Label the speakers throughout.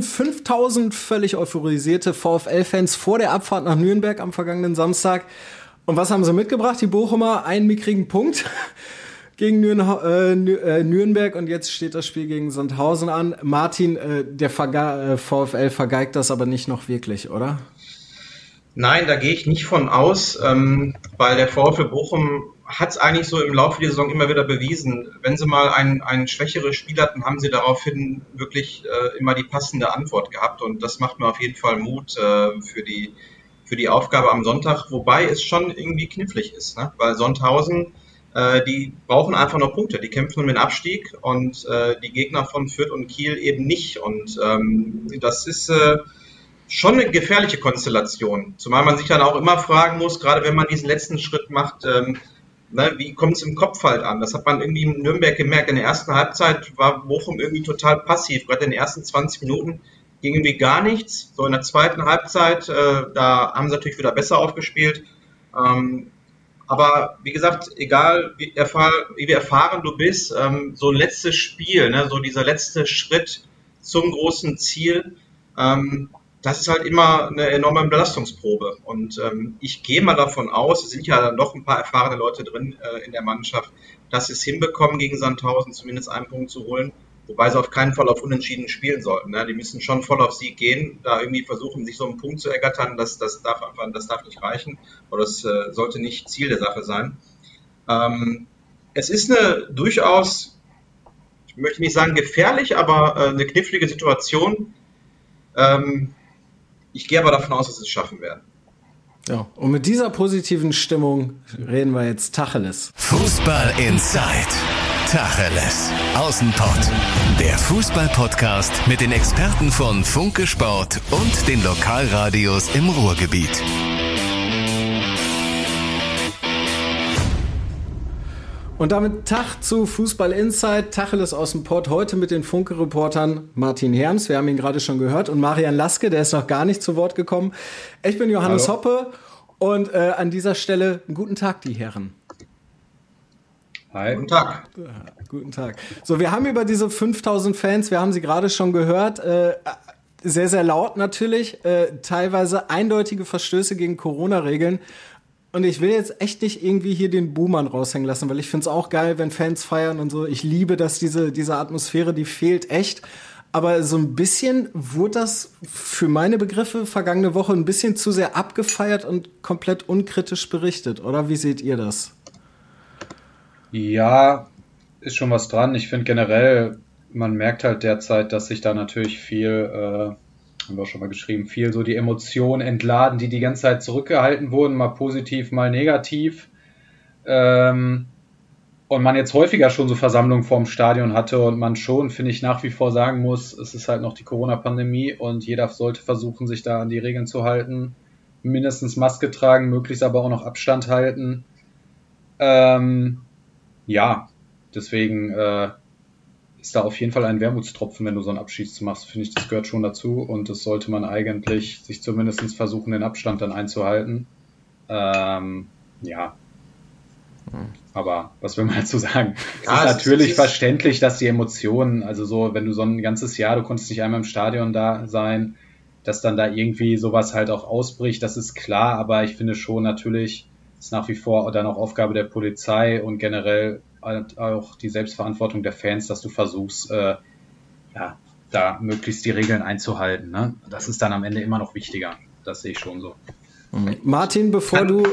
Speaker 1: Wir hörten 5000 völlig euphorisierte VfL-Fans vor der Abfahrt nach Nürnberg am vergangenen Samstag. Und was haben sie mitgebracht? Die Bochumer einen mickrigen Punkt gegen äh, äh, Nürnberg und jetzt steht das Spiel gegen Sandhausen an. Martin, äh, der VfL vergeigt das aber nicht noch wirklich, oder?
Speaker 2: Nein, da gehe ich nicht von aus, ähm, weil der VfL Bochum hat es eigentlich so im Laufe der Saison immer wieder bewiesen. Wenn sie mal ein, ein schwächeres Spiel hatten, haben sie daraufhin wirklich äh, immer die passende Antwort gehabt. Und das macht mir auf jeden Fall Mut äh, für, die, für die Aufgabe am Sonntag, wobei es schon irgendwie knifflig ist, ne? weil Sonthausen, äh, die brauchen einfach noch Punkte. Die kämpfen um den Abstieg und äh, die Gegner von Fürth und Kiel eben nicht. Und ähm, das ist äh, schon eine gefährliche Konstellation. Zumal man sich dann auch immer fragen muss, gerade wenn man diesen letzten Schritt macht, ähm, ne, wie kommt es im Kopf halt an? Das hat man irgendwie in Nürnberg gemerkt. In der ersten Halbzeit war Bochum irgendwie total passiv. Gerade in den ersten 20 Minuten ging irgendwie gar nichts. So in der zweiten Halbzeit, äh, da haben sie natürlich wieder besser aufgespielt. Ähm, aber wie gesagt, egal wie, erfahr wie erfahren du bist, ähm, so ein letztes Spiel, ne, so dieser letzte Schritt zum großen Ziel, ähm, das ist halt immer eine enorme Belastungsprobe. Und ähm, ich gehe mal davon aus, es sind ja dann doch ein paar erfahrene Leute drin äh, in der Mannschaft, dass sie es hinbekommen, gegen Sandhausen zumindest einen Punkt zu holen. Wobei sie auf keinen Fall auf Unentschieden spielen sollten. Ne? Die müssen schon voll auf Sieg gehen, da irgendwie versuchen, sich so einen Punkt zu ergattern. Das, das, darf, einfach, das darf nicht reichen oder das äh, sollte nicht Ziel der Sache sein. Ähm, es ist eine durchaus, ich möchte nicht sagen gefährlich, aber äh, eine knifflige Situation. Ähm, ich gehe aber davon aus, dass sie es schaffen werden.
Speaker 1: Ja, und mit dieser positiven Stimmung reden wir jetzt Tacheles.
Speaker 3: Fußball Inside. Tacheles. Außenpott. Der Fußball-Podcast mit den Experten von Funke Sport und den Lokalradios im Ruhrgebiet.
Speaker 1: Und damit Tag zu Fußball Insight, Tacheles aus dem Port. Heute mit den Funke-Reportern Martin Herms, wir haben ihn gerade schon gehört, und Marian Laske, der ist noch gar nicht zu Wort gekommen. Ich bin Johannes Hallo. Hoppe und äh, an dieser Stelle einen guten Tag, die Herren.
Speaker 2: Hi. Guten Tag.
Speaker 1: Guten Tag. So, wir haben über diese 5000 Fans, wir haben sie gerade schon gehört, äh, sehr, sehr laut natürlich, äh, teilweise eindeutige Verstöße gegen Corona-Regeln. Und ich will jetzt echt nicht irgendwie hier den Boomern raushängen lassen, weil ich finde es auch geil, wenn Fans feiern und so. Ich liebe dass diese, diese Atmosphäre, die fehlt echt. Aber so ein bisschen wurde das für meine Begriffe vergangene Woche ein bisschen zu sehr abgefeiert und komplett unkritisch berichtet, oder? Wie seht ihr das?
Speaker 4: Ja, ist schon was dran. Ich finde generell, man merkt halt derzeit, dass sich da natürlich viel äh, haben wir auch schon mal geschrieben, viel so die Emotionen entladen, die die ganze Zeit zurückgehalten wurden, mal positiv, mal negativ. Ähm, und man jetzt häufiger schon so Versammlungen vorm Stadion hatte und man schon, finde ich, nach wie vor sagen muss, es ist halt noch die Corona-Pandemie und jeder sollte versuchen, sich da an die Regeln zu halten. Mindestens Maske tragen, möglichst aber auch noch Abstand halten. Ähm, ja, deswegen äh, ist da auf jeden Fall ein Wermutstropfen, wenn du so einen Abschieß machst, finde ich, das gehört schon dazu und das sollte man eigentlich sich zumindest versuchen, den Abstand dann einzuhalten. Ähm, ja. Aber was will man dazu sagen? Ja, es ist natürlich ist verständlich, dass die Emotionen, also so, wenn du so ein ganzes Jahr, du konntest nicht einmal im Stadion da sein, dass dann da irgendwie sowas halt auch ausbricht, das ist klar, aber ich finde schon natürlich, ist nach wie vor dann auch Aufgabe der Polizei und generell auch die Selbstverantwortung der Fans, dass du versuchst, äh, ja, da möglichst die Regeln einzuhalten. Ne? Das ist dann am Ende immer noch wichtiger. Das sehe ich schon so.
Speaker 1: Mhm. Martin, bevor du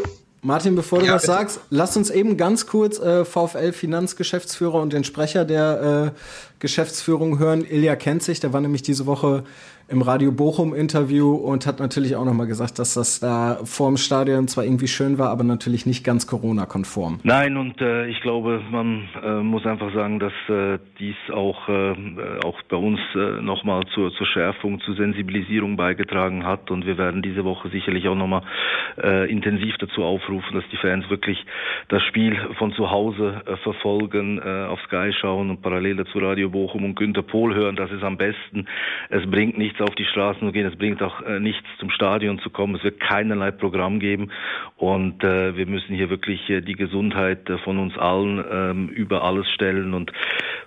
Speaker 1: Martin, bevor du ja, was bitte. sagst, lass uns eben ganz kurz äh, VfL Finanzgeschäftsführer und den Sprecher der äh, Geschäftsführung hören. Ilja kennt sich, der war nämlich diese Woche im Radio Bochum Interview und hat natürlich auch nochmal gesagt, dass das da vorm Stadion zwar irgendwie schön war, aber natürlich nicht ganz Corona-konform.
Speaker 5: Nein, und äh, ich glaube, man äh, muss einfach sagen, dass äh, dies auch, äh, auch bei uns äh, nochmal zur, zur Schärfung, zur Sensibilisierung beigetragen hat und wir werden diese Woche sicherlich auch nochmal äh, intensiv dazu aufrufen, dass die Fans wirklich das Spiel von zu Hause äh, verfolgen, äh, auf Sky schauen und parallel dazu Radio Bochum und Günter Pohl hören. Das ist am besten. Es bringt nichts nichts auf die Straßen zu gehen, es bringt auch äh, nichts zum Stadion zu kommen, es wird keinerlei Programm geben und äh, wir müssen hier wirklich äh, die Gesundheit äh, von uns allen ähm, über alles stellen und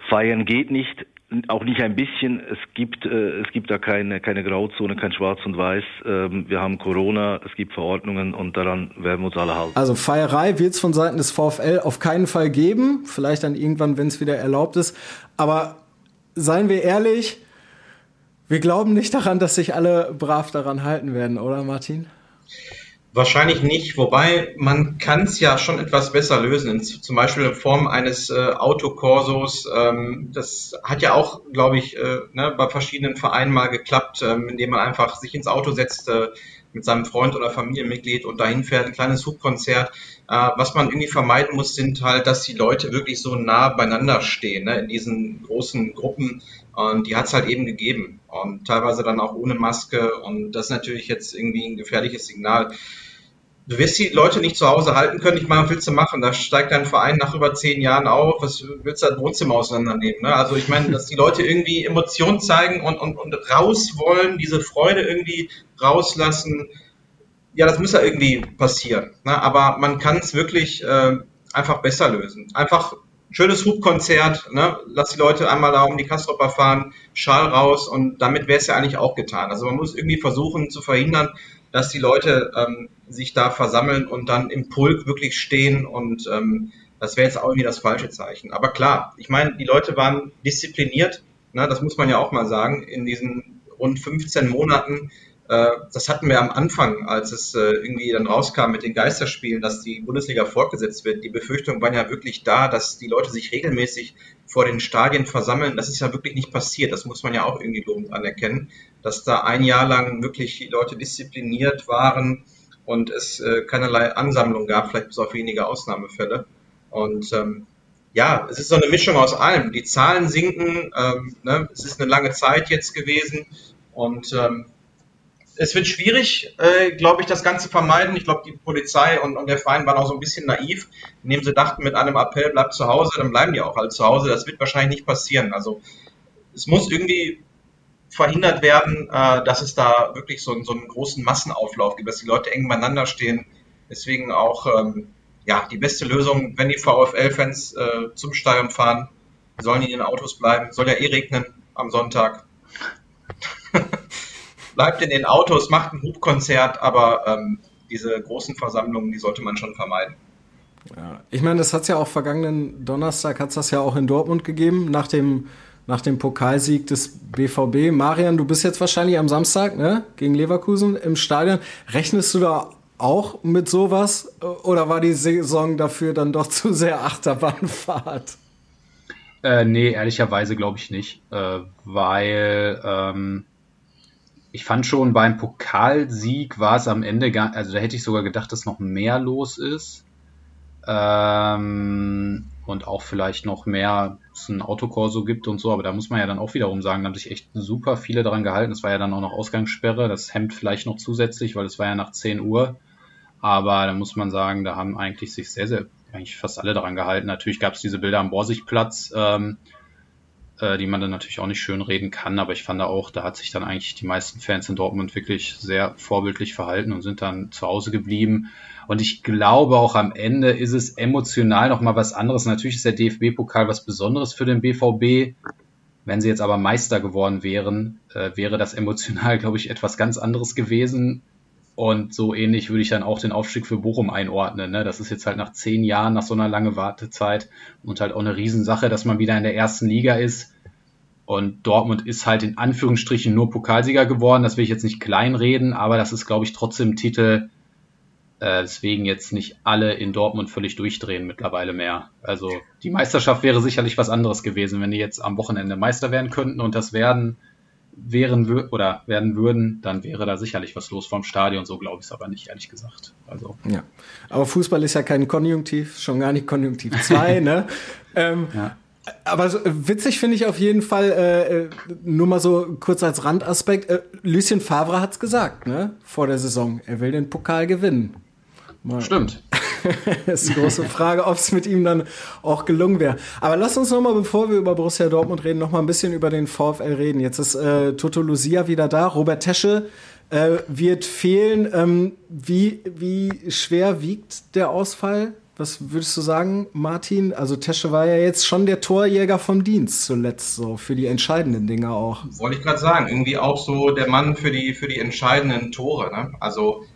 Speaker 5: feiern geht nicht auch nicht ein bisschen. Es gibt, äh, es gibt da keine, keine Grauzone, kein Schwarz und Weiß. Ähm, wir haben Corona, es gibt Verordnungen und daran werden wir uns alle halten.
Speaker 1: Also Feierei wird es von Seiten des VfL auf keinen Fall geben. Vielleicht dann irgendwann, wenn es wieder erlaubt ist. Aber seien wir ehrlich, wir glauben nicht daran, dass sich alle brav daran halten werden, oder Martin?
Speaker 2: Wahrscheinlich nicht, wobei man kann es ja schon etwas besser lösen, zum Beispiel in Form eines äh, Autokorsos. Ähm, das hat ja auch, glaube ich, äh, ne, bei verschiedenen Vereinen mal geklappt, ähm, indem man einfach sich ins Auto setzt äh, mit seinem Freund oder Familienmitglied und dahin fährt, ein kleines Hubkonzert. Äh, was man irgendwie vermeiden muss, sind halt, dass die Leute wirklich so nah beieinander stehen, ne, in diesen großen Gruppen. Und die hat es halt eben gegeben. Und teilweise dann auch ohne Maske. Und das ist natürlich jetzt irgendwie ein gefährliches Signal. Du wirst die Leute nicht zu Hause halten können. Ich meine, was willst du machen? Da steigt dein Verein nach über zehn Jahren auf. Was willst du das Wohnzimmer auseinandernehmen? Ne? Also ich meine, dass die Leute irgendwie Emotionen zeigen und, und, und raus wollen, diese Freude irgendwie rauslassen. Ja, das muss ja irgendwie passieren. Ne? Aber man kann es wirklich äh, einfach besser lösen. Einfach schönes Hubkonzert, ne? lass die Leute einmal da um die Kastropper fahren, Schal raus und damit wäre es ja eigentlich auch getan. Also man muss irgendwie versuchen zu verhindern, dass die Leute ähm, sich da versammeln und dann im Pulk wirklich stehen und ähm, das wäre jetzt auch irgendwie das falsche Zeichen. Aber klar, ich meine, die Leute waren diszipliniert, ne? das muss man ja auch mal sagen, in diesen rund 15 Monaten das hatten wir am Anfang, als es äh, irgendwie dann rauskam mit den Geisterspielen, dass die Bundesliga fortgesetzt wird. Die Befürchtungen waren ja wirklich da, dass die Leute sich regelmäßig vor den Stadien versammeln. Das ist ja wirklich nicht passiert. Das muss man ja auch irgendwie lobend anerkennen, dass da ein Jahr lang wirklich die Leute diszipliniert waren und es äh, keinerlei Ansammlung gab, vielleicht bis auf wenige Ausnahmefälle. Und ähm, ja, es ist so eine Mischung aus allem. Die Zahlen sinken, ähm, ne? es ist eine lange Zeit jetzt gewesen und ähm, es wird schwierig, äh, glaube ich, das Ganze vermeiden. Ich glaube, die Polizei und, und, der Verein waren auch so ein bisschen naiv, indem sie dachten, mit einem Appell bleibt zu Hause, dann bleiben die auch alle zu Hause. Das wird wahrscheinlich nicht passieren. Also es muss irgendwie verhindert werden, äh, dass es da wirklich so, so, einen großen Massenauflauf gibt, dass die Leute eng beieinander stehen. Deswegen auch ähm, ja die beste Lösung, wenn die VfL-Fans äh, zum Stadion fahren, sollen die in den Autos bleiben. Soll ja eh regnen am Sonntag. Bleibt in den Autos, macht ein Hubkonzert, aber ähm, diese großen Versammlungen, die sollte man schon vermeiden.
Speaker 1: Ja, ich meine, das hat es ja auch vergangenen Donnerstag, hat es das ja auch in Dortmund gegeben, nach dem, nach dem Pokalsieg des BVB. Marian, du bist jetzt wahrscheinlich am Samstag ne, gegen Leverkusen im Stadion. Rechnest du da auch mit sowas oder war die Saison dafür dann doch zu sehr Achterbahnfahrt?
Speaker 4: Äh, nee, ehrlicherweise glaube ich nicht, äh, weil ähm, ich fand schon beim Pokalsieg war es am Ende gar, also da hätte ich sogar gedacht, dass noch mehr los ist. Ähm, und auch vielleicht noch mehr es ein Autokorso gibt und so, aber da muss man ja dann auch wiederum sagen, da haben sich echt super viele daran gehalten. Es war ja dann auch noch Ausgangssperre, das hemmt vielleicht noch zusätzlich, weil es war ja nach 10 Uhr. Aber da muss man sagen, da haben eigentlich sich sehr, sehr, eigentlich fast alle daran gehalten. Natürlich gab es diese Bilder am Borsigplatz, ähm, äh, die man dann natürlich auch nicht schön reden kann, aber ich fand auch, da hat sich dann eigentlich die meisten Fans in Dortmund wirklich sehr vorbildlich verhalten und sind dann zu Hause geblieben. Und ich glaube auch am Ende ist es emotional nochmal was anderes. Natürlich ist der DFB-Pokal was Besonderes für den BVB. Wenn sie jetzt aber Meister geworden wären, äh, wäre das emotional, glaube ich, etwas ganz anderes gewesen. Und so ähnlich würde ich dann auch den Aufstieg für Bochum einordnen. Ne? Das ist jetzt halt nach zehn Jahren, nach so einer langen Wartezeit und halt auch eine Riesensache, dass man wieder in der ersten Liga ist. Und Dortmund ist halt in Anführungsstrichen nur Pokalsieger geworden. Das will ich jetzt nicht kleinreden, aber das ist, glaube ich, trotzdem Titel, äh, deswegen jetzt nicht alle in Dortmund völlig durchdrehen mittlerweile mehr. Also die Meisterschaft wäre sicherlich was anderes gewesen, wenn die jetzt am Wochenende Meister werden könnten und das werden wären oder werden würden, dann wäre da sicherlich was los vom Stadion. So glaube ich es aber nicht, ehrlich gesagt. Also.
Speaker 1: Ja. Aber Fußball ist ja kein Konjunktiv, schon gar nicht Konjunktiv 2, ne? Ähm, ja. Aber so, witzig finde ich auf jeden Fall, äh, äh, nur mal so kurz als Randaspekt, äh, Lucien Favre hat es gesagt, ne? Vor der Saison. Er will den Pokal gewinnen.
Speaker 4: Mal. Stimmt.
Speaker 1: das ist die große Frage, ob es mit ihm dann auch gelungen wäre. Aber lass uns noch mal, bevor wir über Borussia Dortmund reden, noch mal ein bisschen über den VfL reden. Jetzt ist äh, Toto Lucia wieder da. Robert Tesche äh, wird fehlen. Ähm, wie, wie schwer wiegt der Ausfall? Was würdest du sagen, Martin? Also Tesche war ja jetzt schon der Torjäger vom Dienst zuletzt, so für die entscheidenden Dinge auch.
Speaker 2: Wollte ich gerade sagen, irgendwie auch so der Mann für die, für die entscheidenden Tore. Ne? Also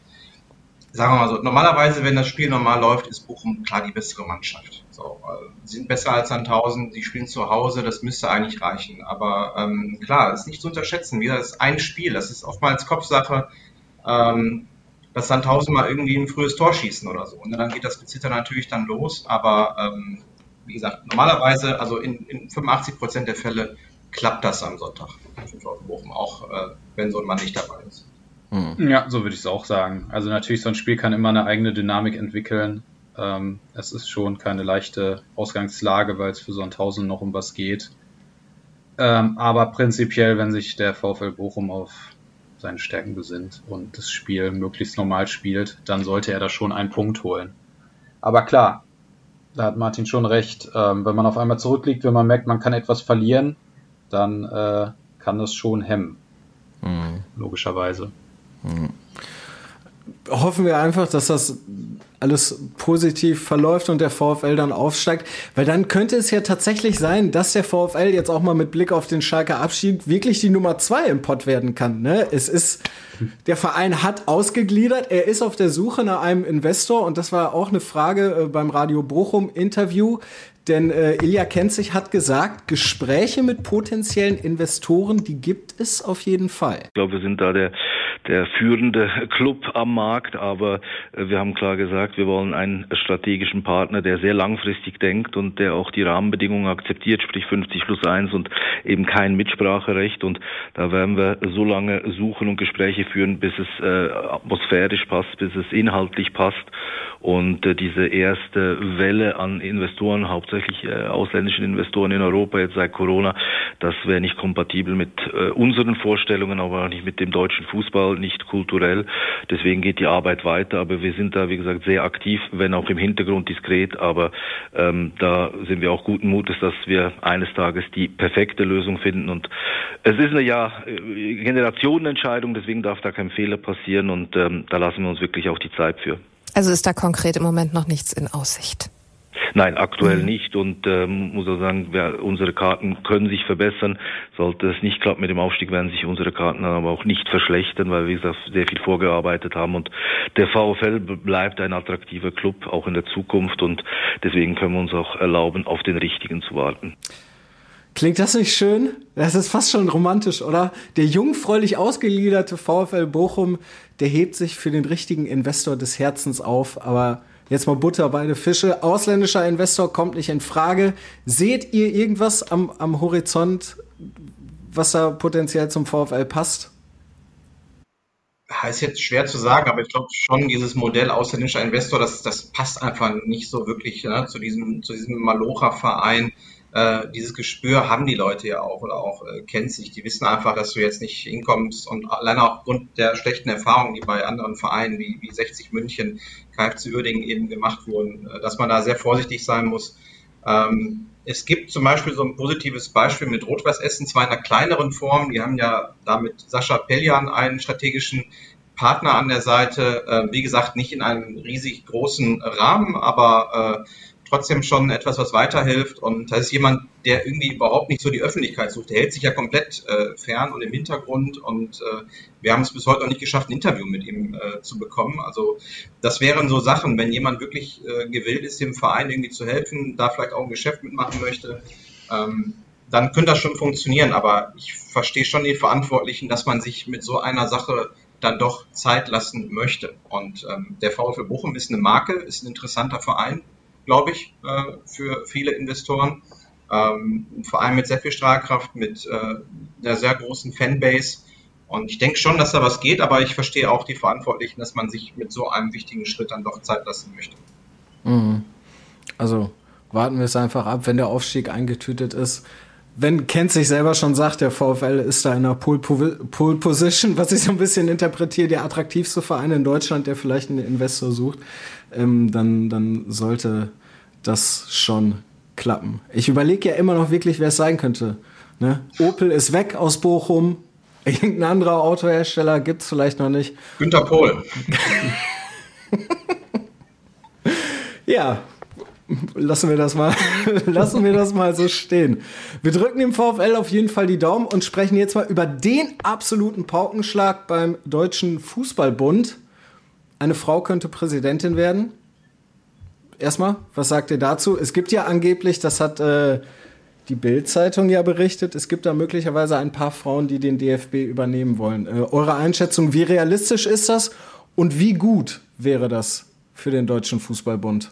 Speaker 2: sagen wir mal so, normalerweise, wenn das Spiel normal läuft, ist Bochum klar die bessere Mannschaft. So, äh, sind besser als Sandhausen, die spielen zu Hause, das müsste eigentlich reichen. Aber ähm, klar, ist nicht zu unterschätzen. Wieder ist ein Spiel, das ist oftmals Kopfsache. Ähm, dass Sandhausen mal irgendwie ein frühes Tor schießen oder so. Und dann geht das Gezitter natürlich dann los. Aber ähm, wie gesagt, normalerweise, also in, in 85 Prozent der Fälle klappt das am Sonntag Bochum, auch äh, wenn so ein Mann nicht dabei ist.
Speaker 4: Hm. Ja, so würde ich es auch sagen. Also natürlich, so ein Spiel kann immer eine eigene Dynamik entwickeln. Ähm, es ist schon keine leichte Ausgangslage, weil es für Sandhausen noch um was geht. Ähm, aber prinzipiell, wenn sich der VfL Bochum auf seine Stärken besinnt und das Spiel möglichst normal spielt, dann sollte er da schon einen Punkt holen. Aber klar, da hat Martin schon recht. Ähm, wenn man auf einmal zurückliegt, wenn man merkt, man kann etwas verlieren, dann äh, kann das schon hemmen. Mhm. Logischerweise. Mhm
Speaker 1: hoffen wir einfach, dass das alles positiv verläuft und der VfL dann aufsteigt, weil dann könnte es ja tatsächlich sein, dass der VfL jetzt auch mal mit Blick auf den Schalker Abschied wirklich die Nummer zwei im Pott werden kann. Ne? Es ist, der Verein hat ausgegliedert, er ist auf der Suche nach einem Investor und das war auch eine Frage äh, beim Radio Bochum Interview. Denn äh, Ilja Kenzig hat gesagt, Gespräche mit potenziellen Investoren, die gibt es auf jeden Fall.
Speaker 5: Ich glaube, wir sind da der, der führende Club am Markt, aber äh, wir haben klar gesagt, wir wollen einen strategischen Partner, der sehr langfristig denkt und der auch die Rahmenbedingungen akzeptiert, sprich 50 plus 1 und eben kein Mitspracherecht. Und da werden wir so lange suchen und Gespräche führen, bis es äh, atmosphärisch passt, bis es inhaltlich passt. Und äh, diese erste Welle an Investoren, hauptsächlich äh, ausländischen Investoren in Europa jetzt seit Corona, das wäre nicht kompatibel mit äh, unseren Vorstellungen, aber auch nicht mit dem deutschen Fußball, nicht kulturell. Deswegen geht die Arbeit weiter. Aber wir sind da, wie gesagt, sehr aktiv, wenn auch im Hintergrund diskret. Aber ähm, da sind wir auch guten Mutes, dass wir eines Tages die perfekte Lösung finden. Und es ist eine ja Generationenentscheidung, deswegen darf da kein Fehler passieren. Und ähm, da lassen wir uns wirklich auch die Zeit für.
Speaker 6: Also ist da konkret im Moment noch nichts in Aussicht?
Speaker 5: Nein, aktuell mhm. nicht und ähm, muss auch sagen, wir, unsere Karten können sich verbessern. Sollte es nicht klappen mit dem Aufstieg, werden sich unsere Karten aber auch nicht verschlechtern, weil wir gesagt, sehr viel vorgearbeitet haben und der VfL bleibt ein attraktiver Club auch in der Zukunft und deswegen können wir uns auch erlauben, auf den richtigen zu warten.
Speaker 1: Klingt das nicht schön? Das ist fast schon romantisch, oder? Der jungfräulich ausgeliederte VfL Bochum, der hebt sich für den richtigen Investor des Herzens auf, aber jetzt mal Butter bei den Fische. Ausländischer Investor kommt nicht in Frage. Seht ihr irgendwas am, am Horizont, was da potenziell zum VfL passt?
Speaker 2: ist jetzt schwer zu sagen, aber ich glaube schon, dieses Modell ausländischer Investor, das, das passt einfach nicht so wirklich ne, zu diesem, zu diesem Malocha-Verein äh, dieses Gespür haben die Leute ja auch oder auch äh, kennt sich. Die wissen einfach, dass du jetzt nicht hinkommst und alleine aufgrund der schlechten Erfahrungen, die bei anderen Vereinen wie, wie 60 München, KFC Uerdingen eben gemacht wurden, äh, dass man da sehr vorsichtig sein muss. Ähm, es gibt zum Beispiel so ein positives Beispiel mit Rot-Weiß Essen, zwar in einer kleineren Form. Die haben ja damit Sascha Peljan einen strategischen Partner an der Seite. Äh, wie gesagt, nicht in einem riesig großen Rahmen, aber äh, trotzdem schon etwas, was weiterhilft. Und das ist jemand, der irgendwie überhaupt nicht so die Öffentlichkeit sucht. Der hält sich ja komplett äh, fern und im Hintergrund. Und äh, wir haben es bis heute noch nicht geschafft, ein Interview mit ihm äh, zu bekommen. Also das wären so Sachen, wenn jemand wirklich äh, gewillt ist, dem Verein irgendwie zu helfen, da vielleicht auch ein Geschäft mitmachen möchte. Ähm, dann könnte das schon funktionieren. Aber ich verstehe schon die Verantwortlichen, dass man sich mit so einer Sache dann doch Zeit lassen möchte. Und ähm, der VfL Bochum ist eine Marke, ist ein interessanter Verein, glaube ich, äh, für viele Investoren. Ähm, vor allem mit sehr viel Strahlkraft, mit äh, einer sehr großen Fanbase. Und ich denke schon, dass da was geht, aber ich verstehe auch die Verantwortlichen, dass man sich mit so einem wichtigen Schritt dann doch Zeit lassen möchte.
Speaker 1: Mhm. Also warten wir es einfach ab, wenn der Aufstieg eingetütet ist. Wenn Kent sich selber schon sagt, der VfL ist da in einer Pole, Position, was ich so ein bisschen interpretiere, der attraktivste Verein in Deutschland, der vielleicht einen Investor sucht, ähm, dann, dann sollte das schon klappen. Ich überlege ja immer noch wirklich, wer es sein könnte. Ne? Opel ist weg aus Bochum. Irgendein anderer Autohersteller gibt es vielleicht noch nicht.
Speaker 2: Günter Pohl.
Speaker 1: ja, lassen wir das mal, lassen wir das mal so stehen. Wir drücken dem VfL auf jeden Fall die Daumen und sprechen jetzt mal über den absoluten Paukenschlag beim Deutschen Fußballbund. Eine Frau könnte Präsidentin werden. Erstmal, was sagt ihr dazu? Es gibt ja angeblich, das hat äh, die Bild-Zeitung ja berichtet, es gibt da möglicherweise ein paar Frauen, die den DFB übernehmen wollen. Äh, eure Einschätzung, wie realistisch ist das und wie gut wäre das für den Deutschen Fußballbund?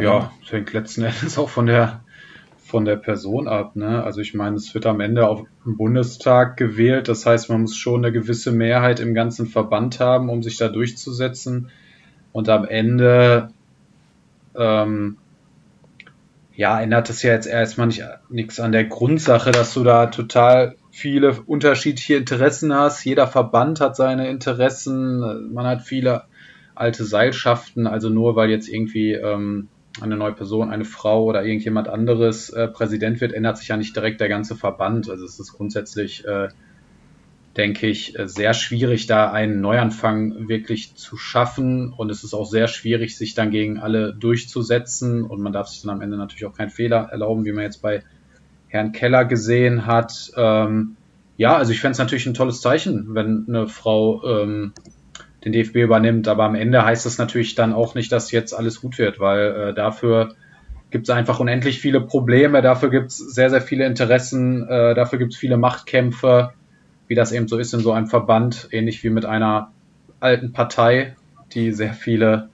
Speaker 4: Ja, das hängt letzten Endes auch von der, von der Person ab. Ne? Also ich meine, es wird am Ende auf dem Bundestag gewählt. Das heißt, man muss schon eine gewisse Mehrheit im ganzen Verband haben, um sich da durchzusetzen. Und am Ende ähm, ja, ändert es ja jetzt erstmal nicht nichts an der Grundsache, dass du da total viele unterschiedliche Interessen hast. Jeder Verband hat seine Interessen. Man hat viele alte Seilschaften. Also nur weil jetzt irgendwie ähm, eine neue Person, eine Frau oder irgendjemand anderes äh, Präsident wird, ändert sich ja nicht direkt der ganze Verband. Also es ist grundsätzlich, äh, denke ich, äh, sehr schwierig, da einen Neuanfang wirklich zu schaffen. Und es ist auch sehr schwierig, sich dann gegen alle durchzusetzen. Und man darf sich dann am Ende natürlich auch keinen Fehler erlauben, wie man jetzt bei Herrn Keller gesehen hat. Ähm, ja, also ich fände es natürlich ein tolles Zeichen, wenn eine Frau ähm, den DFB übernimmt. Aber am Ende heißt das natürlich dann auch nicht, dass jetzt alles gut wird, weil äh, dafür gibt es einfach unendlich viele Probleme, dafür gibt es sehr, sehr viele Interessen, äh, dafür gibt es viele Machtkämpfe, wie das eben so ist in so einem Verband, ähnlich wie mit einer alten Partei, die sehr viele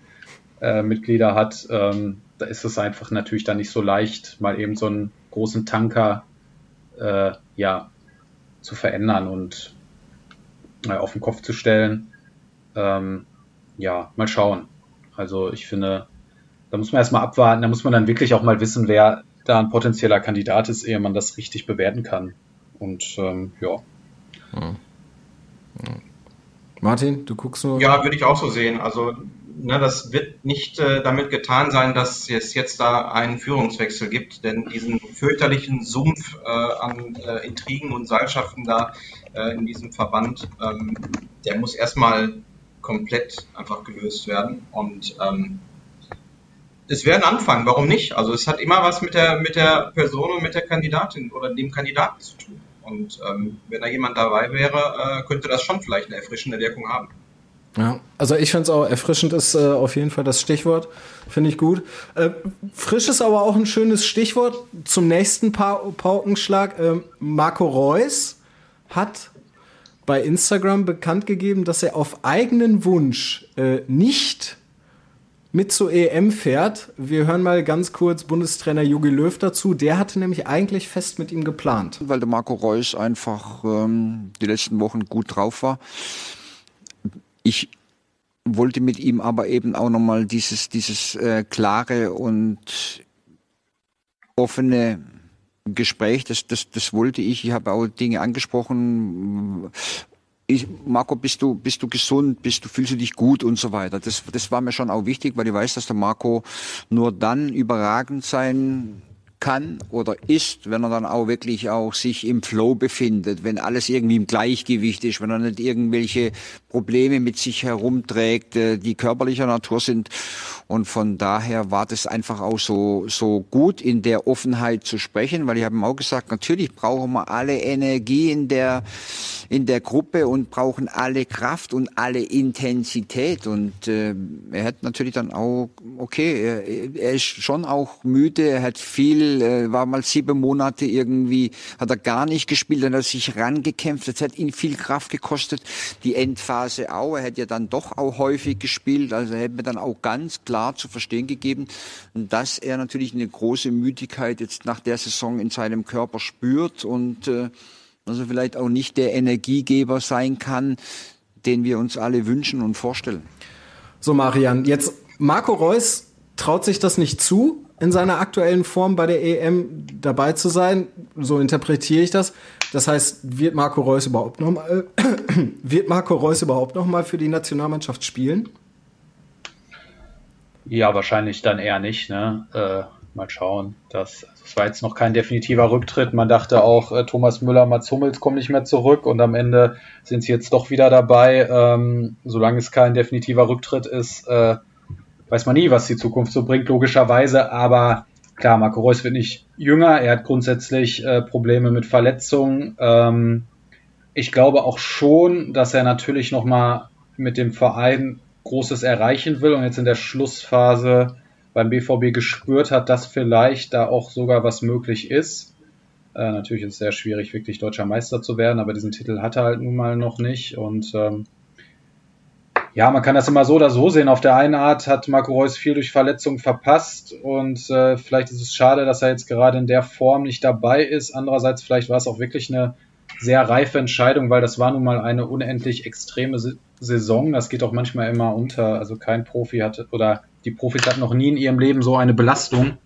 Speaker 4: äh, Mitglieder hat. Ähm, da ist es einfach natürlich dann nicht so leicht, mal eben so einen großen Tanker äh, ja, zu verändern und äh, auf den Kopf zu stellen. Ähm, ja, mal schauen. Also ich finde, da muss man erstmal abwarten, da muss man dann wirklich auch mal wissen, wer da ein potenzieller Kandidat ist, ehe man das richtig bewerten kann. Und ähm, ja. Hm.
Speaker 1: Hm. Martin, du guckst nur.
Speaker 2: Ja, würde ich auch so sehen. Also ne, das wird nicht äh, damit getan sein, dass es jetzt da einen Führungswechsel gibt, denn diesen fürchterlichen Sumpf äh, an äh, Intrigen und Seilschaften da äh, in diesem Verband, ähm, der muss erstmal komplett einfach gelöst werden. Und ähm, es wäre ein Anfang, warum nicht? Also es hat immer was mit der, mit der Person und mit der Kandidatin oder dem Kandidaten zu tun. Und ähm, wenn da jemand dabei wäre, äh, könnte das schon vielleicht eine erfrischende Wirkung haben.
Speaker 1: Ja, also ich finde es auch erfrischend ist äh, auf jeden Fall das Stichwort, finde ich gut. Äh, frisch ist aber auch ein schönes Stichwort zum nächsten pa Paukenschlag. Äh, Marco Reus hat bei Instagram bekannt gegeben, dass er auf eigenen Wunsch äh, nicht mit zur EM fährt. Wir hören mal ganz kurz Bundestrainer Jogi Löw dazu. Der hatte nämlich eigentlich fest mit ihm geplant.
Speaker 7: Weil der Marco Reus einfach ähm, die letzten Wochen gut drauf war. Ich wollte mit ihm aber eben auch nochmal dieses, dieses äh, klare und offene Gespräch, das, das, das wollte ich. Ich habe auch Dinge angesprochen. Ich, Marco, bist du, bist du gesund, bist du, fühlst du dich gut und so weiter. Das, das war mir schon auch wichtig, weil ich weiß, dass der Marco nur dann überragend sein kann oder ist, wenn er dann auch wirklich auch sich im Flow befindet, wenn alles irgendwie im Gleichgewicht ist, wenn er nicht irgendwelche Probleme mit sich herumträgt, äh, die körperlicher Natur sind. Und von daher war das einfach auch so, so gut, in der Offenheit zu sprechen, weil ich habe ihm auch gesagt, natürlich brauchen wir alle Energie in der, in der Gruppe und brauchen alle Kraft und alle Intensität. Und äh, er hat natürlich dann auch, okay, er, er ist schon auch müde, er hat viel, äh, war mal sieben Monate irgendwie, hat er gar nicht gespielt, dann hat er sich rangekämpft, das hat ihn viel Kraft gekostet. Die Endphase auch, er hat ja dann doch auch häufig gespielt, also er hat mir dann auch ganz klar zu verstehen gegeben, dass er natürlich eine große Müdigkeit jetzt nach der Saison in seinem Körper spürt und äh, also vielleicht auch nicht der Energiegeber sein kann, den wir uns alle wünschen und vorstellen.
Speaker 1: So, Marian, jetzt Marco Reus traut sich das nicht zu, in seiner aktuellen Form bei der EM dabei zu sein. So interpretiere ich das. Das heißt, wird Marco Reus überhaupt noch mal, wird Marco Reus überhaupt noch mal für die Nationalmannschaft spielen?
Speaker 4: Ja, wahrscheinlich dann eher nicht. Ne? Äh, mal schauen. Das, das war jetzt noch kein definitiver Rücktritt. Man dachte auch, äh, Thomas Müller, Mats Hummels kommen nicht mehr zurück und am Ende sind sie jetzt doch wieder dabei. Ähm, solange es kein definitiver Rücktritt ist, äh, weiß man nie, was die Zukunft so bringt, logischerweise. Aber klar, Marco Reus wird nicht jünger. Er hat grundsätzlich äh, Probleme mit Verletzungen. Ähm, ich glaube auch schon, dass er natürlich nochmal mit dem Verein Großes erreichen will und jetzt in der Schlussphase beim BVB gespürt hat, dass vielleicht da auch sogar was möglich ist. Äh, natürlich ist es sehr schwierig, wirklich deutscher Meister zu werden, aber diesen Titel hat er halt nun mal noch nicht. Und ähm, ja, man kann das immer so oder so sehen. Auf der einen Art hat Marco Reus viel durch Verletzungen verpasst und äh, vielleicht ist es schade, dass er jetzt gerade in der Form nicht dabei ist. Andererseits vielleicht war es auch wirklich eine sehr reife Entscheidung, weil das war nun mal eine unendlich extreme Saison. Das geht auch manchmal immer unter. Also kein Profi hatte oder die Profis hatten noch nie in ihrem Leben so eine Belastung,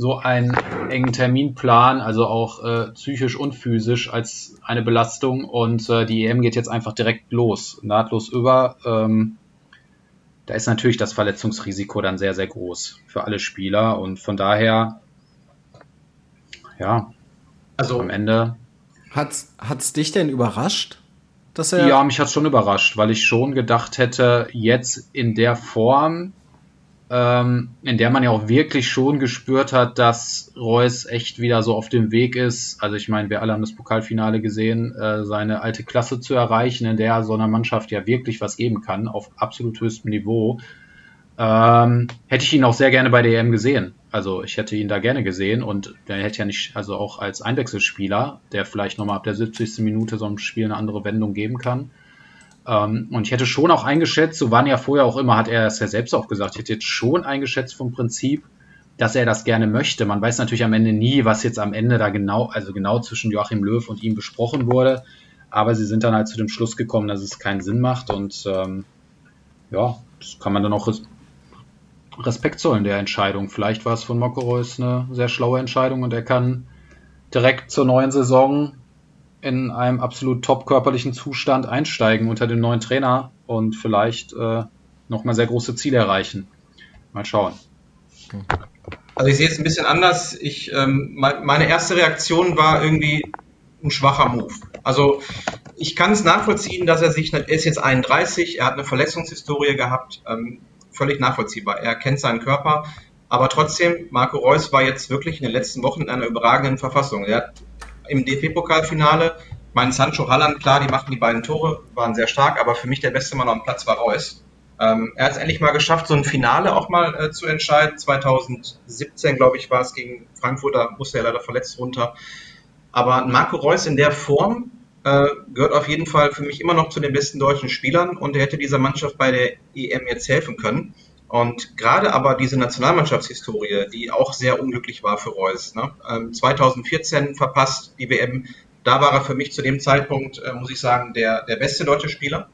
Speaker 4: so einen engen Terminplan, also auch äh, psychisch und physisch als eine Belastung. Und äh, die EM geht jetzt einfach direkt los, nahtlos über. Ähm, da ist natürlich das Verletzungsrisiko dann sehr, sehr groß für alle Spieler. Und von daher, ja, also am Ende.
Speaker 1: Hat es dich denn überrascht?
Speaker 4: Dass er ja, mich hat schon überrascht, weil ich schon gedacht hätte, jetzt in der Form, ähm, in der man ja auch wirklich schon gespürt hat, dass Reus echt wieder so auf dem Weg ist. Also ich meine, wir alle haben das Pokalfinale gesehen, äh, seine alte Klasse zu erreichen, in der so einer Mannschaft ja wirklich was geben kann, auf absolut höchstem Niveau. Ähm, hätte ich ihn auch sehr gerne bei der EM gesehen. Also ich hätte ihn da gerne gesehen und der hätte ja nicht, also auch als Einwechselspieler, der vielleicht nochmal ab der 70. Minute so einem Spiel eine andere Wendung geben kann. Ähm, und ich hätte schon auch eingeschätzt, so waren ja vorher auch immer, hat er es ja selbst auch gesagt, ich hätte jetzt schon eingeschätzt vom Prinzip, dass er das gerne möchte. Man weiß natürlich am Ende nie, was jetzt am Ende da genau, also genau zwischen Joachim Löw und ihm besprochen wurde. Aber sie sind dann halt zu dem Schluss gekommen, dass es keinen Sinn macht. Und ähm, ja, das kann man dann auch Respekt zollen der Entscheidung. Vielleicht war es von Reus eine sehr schlaue Entscheidung und er kann direkt zur neuen Saison in einem absolut top körperlichen Zustand einsteigen unter dem neuen Trainer und vielleicht äh, nochmal sehr große Ziele erreichen. Mal schauen.
Speaker 2: Also ich sehe es ein bisschen anders. Ich, ähm, meine erste Reaktion war irgendwie ein schwacher Move. Also ich kann es nachvollziehen, dass er sich, er ist jetzt 31, er hat eine Verletzungshistorie gehabt, ähm, völlig nachvollziehbar. Er kennt seinen Körper, aber trotzdem, Marco Reus war jetzt wirklich in den letzten Wochen in einer überragenden Verfassung. Er hat im DFB-Pokalfinale, mein Sancho Halland, klar, die machten die beiden Tore, waren sehr stark, aber für mich der beste Mann am Platz war Reus. Ähm, er hat es endlich mal geschafft, so ein Finale auch mal äh, zu entscheiden. 2017, glaube ich, war es gegen Frankfurt, da musste er leider verletzt runter. Aber Marco Reus in der Form, äh, gehört auf jeden Fall für mich immer noch zu den besten deutschen Spielern und er hätte dieser Mannschaft bei der EM jetzt helfen können. Und gerade aber diese Nationalmannschaftshistorie, die auch sehr unglücklich war für Reus. Ne? Ähm, 2014 verpasst die WM, da war er für mich zu dem Zeitpunkt, äh, muss ich sagen, der, der beste deutsche Spieler.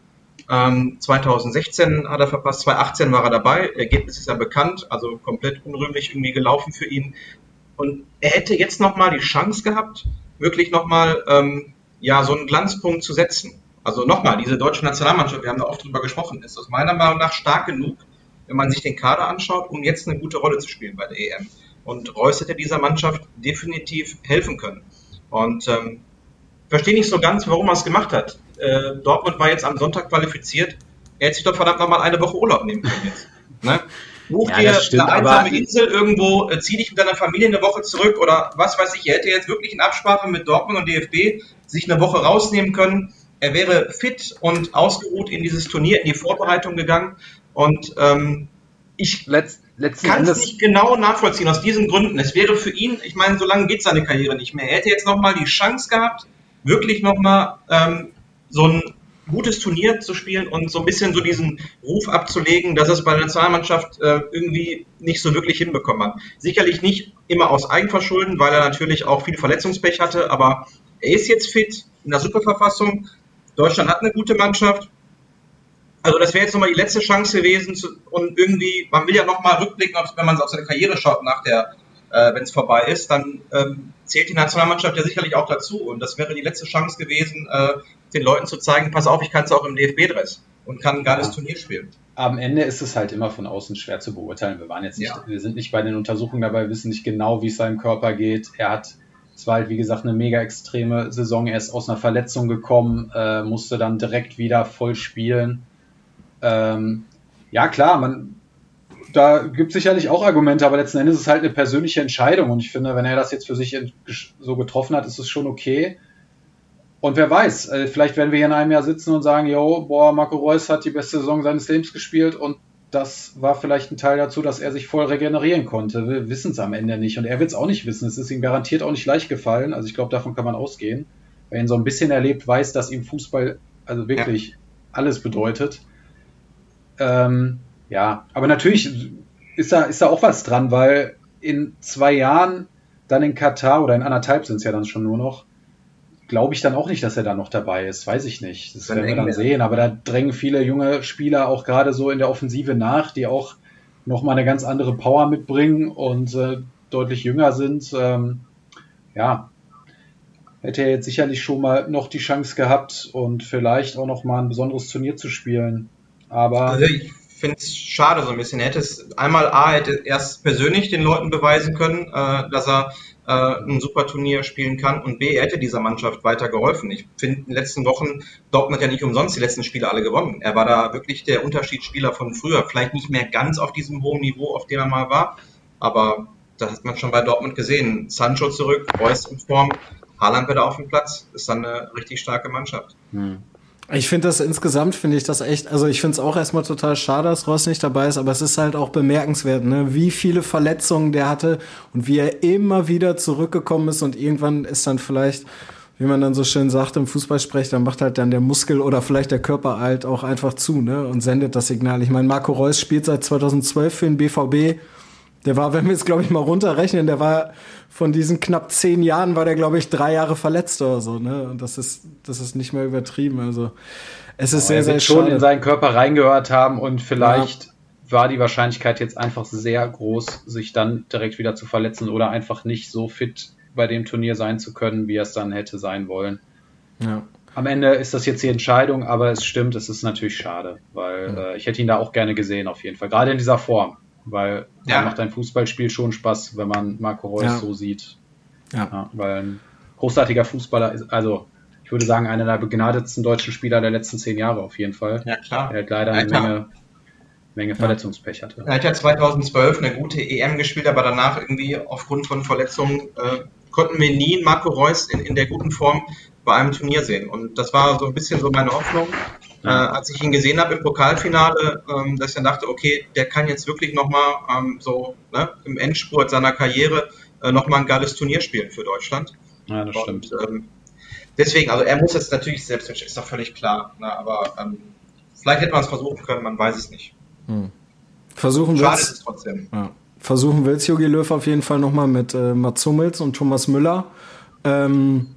Speaker 2: Ähm, 2016 hat er verpasst, 2018 war er dabei, Ergebnis ist ja bekannt, also komplett unrühmlich irgendwie gelaufen für ihn. Und er hätte jetzt nochmal die Chance gehabt, wirklich nochmal ähm, ja, so einen Glanzpunkt zu setzen. Also nochmal, diese deutsche Nationalmannschaft, wir haben da oft drüber gesprochen, ist aus meiner Meinung nach stark genug, wenn man sich den Kader anschaut, um jetzt eine gute Rolle zu spielen bei der EM. Und Reus hätte dieser Mannschaft definitiv helfen können. Und ähm, verstehe nicht so ganz, warum er es gemacht hat. Äh, Dortmund war jetzt am Sonntag qualifiziert. Er hätte sich doch verdammt nochmal eine Woche Urlaub nehmen können jetzt. Ne? Buch ja, dir stimmt, eine einsame Insel irgendwo, äh, zieh dich mit deiner Familie eine Woche zurück oder was weiß ich. Er hätte jetzt wirklich in Absprache mit Dortmund und DFB sich eine Woche rausnehmen können. Er wäre fit und ausgeruht in dieses Turnier, in die Vorbereitung gegangen. Und ähm, ich Letz, kann es nicht genau nachvollziehen aus diesen Gründen. Es wäre für ihn, ich meine, so lange geht seine Karriere nicht mehr. Er hätte jetzt nochmal die Chance gehabt, wirklich nochmal ähm, so ein gutes Turnier zu spielen und so ein bisschen so diesen Ruf abzulegen, dass es bei der Nationalmannschaft äh, irgendwie nicht so wirklich hinbekommen hat. Sicherlich nicht immer aus Eigenverschulden, weil er natürlich auch viel Verletzungspech hatte, aber er ist jetzt fit, in der Superverfassung. Deutschland hat eine gute Mannschaft. Also das wäre jetzt nochmal die letzte Chance gewesen zu, und irgendwie, man will ja nochmal rückblicken, wenn man auf seine Karriere schaut nach der, äh, wenn es vorbei ist, dann ähm, zählt die Nationalmannschaft ja sicherlich auch dazu und das wäre die letzte Chance gewesen, äh, den Leuten zu zeigen, pass auf, ich kann es auch im DFB-Dress und kann ein geiles ja. Turnier spielen.
Speaker 4: Am Ende ist es halt immer von außen schwer zu beurteilen. Wir waren jetzt nicht, ja. wir sind nicht bei den Untersuchungen dabei, wir wissen nicht genau, wie es seinem Körper geht. Er hat es war halt, wie gesagt, eine mega extreme Saison. Er ist aus einer Verletzung gekommen, äh, musste dann direkt wieder voll spielen. Ähm, ja, klar, man, da gibt es sicherlich auch Argumente, aber letzten Endes ist es halt eine persönliche Entscheidung. Und ich finde, wenn er das jetzt für sich so getroffen hat, ist es schon okay. Und wer weiß, äh, vielleicht werden wir hier in einem Jahr sitzen und sagen, yo, boah, Marco Reus hat die beste Saison seines Lebens gespielt und das war vielleicht ein Teil dazu, dass er sich voll regenerieren konnte. Wir wissen es am Ende nicht und er wird es auch nicht wissen. Es ist ihm garantiert auch nicht leicht gefallen. Also ich glaube, davon kann man ausgehen. Wer ihn so ein bisschen erlebt, weiß, dass ihm Fußball also wirklich ja. alles bedeutet. Ähm, ja, aber natürlich ist da, ist da auch was dran, weil in zwei Jahren dann in Katar oder in anderthalb sind es ja dann schon nur noch, glaube ich dann auch nicht, dass er da noch dabei ist. Weiß ich nicht. Das werden wir dann sehen. Aber da drängen viele junge Spieler auch gerade so in der Offensive nach, die auch nochmal eine ganz andere Power mitbringen und äh, deutlich jünger sind. Ähm, ja, hätte er jetzt sicherlich schon mal noch die Chance gehabt und vielleicht auch noch mal ein besonderes Turnier zu spielen. Aber
Speaker 2: also ich finde es schade so ein bisschen. Er hätte es einmal A, hätte erst persönlich den Leuten beweisen können, äh, dass er äh, ein super Turnier spielen kann und B, er hätte dieser Mannschaft weiter geholfen. Ich finde, in den letzten Wochen, Dortmund ja nicht umsonst die letzten Spiele alle gewonnen. Er war da wirklich der Unterschiedsspieler von früher. Vielleicht nicht mehr ganz auf diesem hohen Niveau, auf dem er mal war, aber das hat man schon bei Dortmund gesehen. Sancho zurück, Reus in Form, Haaland wieder auf dem Platz. Ist dann eine richtig starke Mannschaft. Hm.
Speaker 1: Ich finde das insgesamt, finde ich das echt, also ich finde es auch erstmal total schade, dass Ross nicht dabei ist, aber es ist halt auch bemerkenswert, ne? wie viele Verletzungen der hatte und wie er immer wieder zurückgekommen ist und irgendwann ist dann vielleicht, wie man dann so schön sagt im Fußballsprech, dann macht halt dann der Muskel oder vielleicht der Körper halt auch einfach zu ne? und sendet das Signal. Ich meine, Marco Reus spielt seit 2012 für den BVB der war, wenn wir es, glaube ich, mal runterrechnen, der war von diesen knapp zehn Jahren, war der, glaube ich, drei Jahre verletzt oder so. Ne? Und das ist, das ist nicht mehr übertrieben. Also es ist sehr, sehr
Speaker 4: schon in seinen Körper reingehört haben und vielleicht ja. war die Wahrscheinlichkeit jetzt einfach sehr groß, sich dann direkt wieder zu verletzen oder einfach nicht so fit bei dem Turnier sein zu können, wie er es dann hätte sein wollen. Ja. Am Ende ist das jetzt die Entscheidung, aber es stimmt, es ist natürlich schade, weil ja. äh, ich hätte ihn da auch gerne gesehen, auf jeden Fall. Gerade in dieser Form weil ja. macht ein Fußballspiel schon Spaß, wenn man Marco Reus ja. so sieht. Ja. ja. Weil ein großartiger Fußballer ist, also ich würde sagen, einer der begnadetsten deutschen Spieler der letzten zehn Jahre auf jeden Fall. Ja, klar. Er hat leider eine Menge, Menge Verletzungspech hatte.
Speaker 2: Er hat ja 2012 eine gute EM gespielt, aber danach irgendwie aufgrund von Verletzungen äh, konnten wir nie Marco Reus in, in der guten Form bei einem Turnier sehen. Und das war so ein bisschen so meine Hoffnung, äh, als ich ihn gesehen habe im Pokalfinale, ähm, dass ich dann dachte, okay, der kann jetzt wirklich nochmal ähm, so ne, im Endspurt seiner Karriere äh, nochmal ein geiles Turnier spielen für Deutschland.
Speaker 4: Ja, das Und, stimmt. Ähm,
Speaker 2: deswegen, also er muss jetzt natürlich selbst, ist doch völlig klar, ne, aber ähm, vielleicht hätte man es versuchen können, man weiß es nicht. Hm.
Speaker 1: Versuchen Schade ist es trotzdem. Ja. Versuchen will es Jogi Löw auf jeden Fall nochmal mit äh, Mats Hummels und Thomas Müller. Ähm,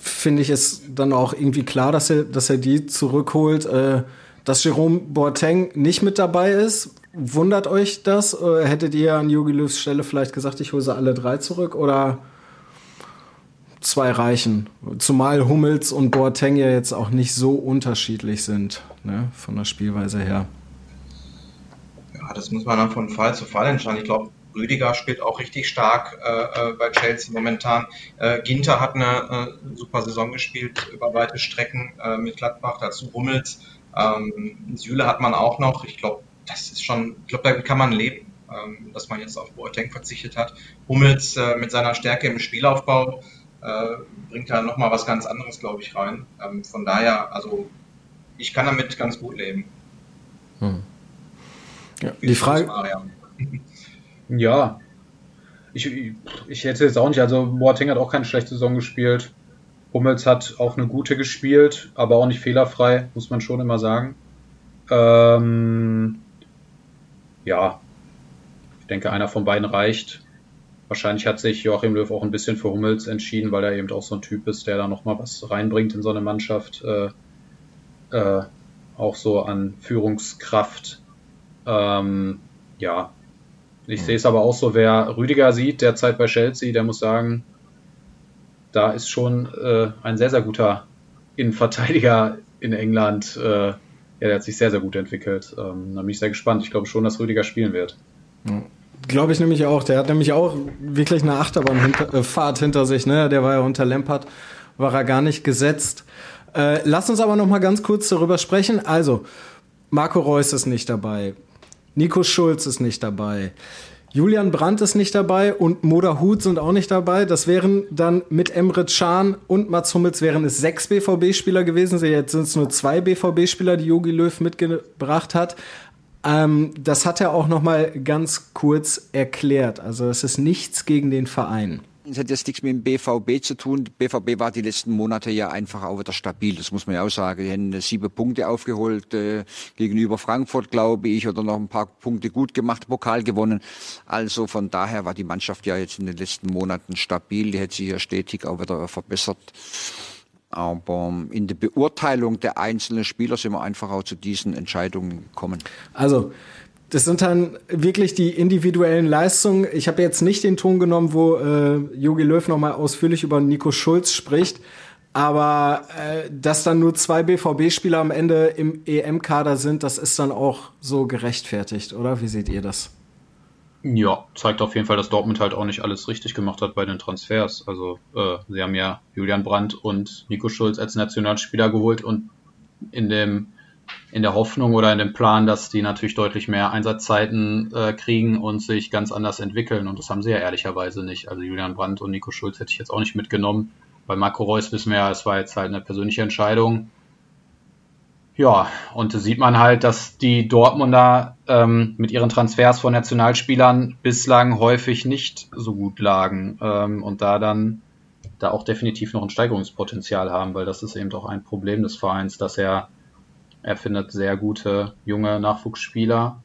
Speaker 1: finde ich es dann auch irgendwie klar, dass er, dass er die zurückholt. Äh, dass Jerome Boateng nicht mit dabei ist, wundert euch das? Oder hättet ihr an Jogi Löws Stelle vielleicht gesagt, ich hole sie alle drei zurück oder zwei reichen? Zumal Hummels und Boateng ja jetzt auch nicht so unterschiedlich sind, ne, von der Spielweise her.
Speaker 2: Ja, das muss man dann von Fall zu Fall entscheiden. Ich glaube, Rüdiger spielt auch richtig stark äh, äh, bei Chelsea momentan. Äh, Ginter hat eine äh, super Saison gespielt über weite Strecken äh, mit Gladbach, dazu Hummels. Ähm, Süle hat man auch noch. Ich glaube, das ist schon, ich glaube, da kann man leben, ähm, dass man jetzt auf Boateng verzichtet hat. Hummels äh, mit seiner Stärke im Spielaufbau äh, bringt da nochmal was ganz anderes, glaube ich, rein. Ähm, von daher, also ich kann damit ganz gut leben. Hm.
Speaker 1: Ja, die Frage.
Speaker 4: Ja. Ich, ich hätte jetzt auch nicht, also Boateng hat auch keine schlechte Saison gespielt. Hummels hat auch eine gute gespielt, aber auch nicht fehlerfrei, muss man schon immer sagen. Ähm, ja, ich denke, einer von beiden reicht. Wahrscheinlich hat sich Joachim Löw auch ein bisschen für Hummels entschieden, weil er eben auch so ein Typ ist, der da nochmal was reinbringt in so eine Mannschaft. Äh, äh, auch so an Führungskraft. Ähm, ja, ich sehe es aber auch so, wer Rüdiger sieht, derzeit bei Chelsea, der muss sagen, da ist schon äh, ein sehr, sehr guter Innenverteidiger in England. Äh, ja, der hat sich sehr, sehr gut entwickelt. Ähm, da bin ich sehr gespannt. Ich glaube schon, dass Rüdiger spielen wird.
Speaker 1: Ja. Glaube ich nämlich auch. Der hat nämlich auch wirklich eine Achterbahnfahrt hinter sich. Ne? Der war ja unter Lampard, war er gar nicht gesetzt. Äh, lass uns aber noch mal ganz kurz darüber sprechen. Also, Marco Reus ist nicht dabei. Nico Schulz ist nicht dabei. Julian Brandt ist nicht dabei und Moda Hut sind auch nicht dabei. Das wären dann mit Emre Can und Mats Hummels wären es sechs BVB-Spieler gewesen. Jetzt sind es nur zwei BVB-Spieler, die Jogi Löw mitgebracht hat. Ähm, das hat er auch noch mal ganz kurz erklärt. Also es ist nichts gegen den Verein.
Speaker 7: Es hat jetzt nichts mit dem BVB zu tun. BVB war die letzten Monate ja einfach auch wieder stabil. Das muss man ja auch sagen. Die haben sieben Punkte aufgeholt äh, gegenüber Frankfurt, glaube ich, oder noch ein paar Punkte gut gemacht, Pokal gewonnen. Also von daher war die Mannschaft ja jetzt in den letzten Monaten stabil. Die hat sich ja stetig auch wieder verbessert. Aber in der Beurteilung der einzelnen Spieler sind wir einfach auch zu diesen Entscheidungen gekommen.
Speaker 1: Also das sind dann wirklich die individuellen Leistungen. Ich habe jetzt nicht den Ton genommen, wo äh, Jogi Löw nochmal ausführlich über Nico Schulz spricht. Aber äh, dass dann nur zwei BVB-Spieler am Ende im EM-Kader sind, das ist dann auch so gerechtfertigt, oder? Wie seht ihr das?
Speaker 4: Ja, zeigt auf jeden Fall, dass Dortmund halt auch nicht alles richtig gemacht hat bei den Transfers. Also äh, sie haben ja Julian Brandt und Nico Schulz als Nationalspieler geholt und in dem in der Hoffnung oder in dem Plan, dass die natürlich deutlich mehr Einsatzzeiten äh, kriegen und sich ganz anders entwickeln. Und das haben sie ja ehrlicherweise nicht. Also Julian Brandt und Nico Schulz hätte ich jetzt auch nicht mitgenommen. Bei Marco Reus wissen wir ja, es war jetzt halt eine persönliche Entscheidung. Ja, und da sieht man halt, dass die Dortmunder ähm, mit ihren Transfers von Nationalspielern bislang häufig nicht so gut lagen ähm, und da dann da auch definitiv noch ein Steigerungspotenzial haben, weil das ist eben auch ein Problem des Vereins, dass er er findet sehr gute junge Nachwuchsspieler.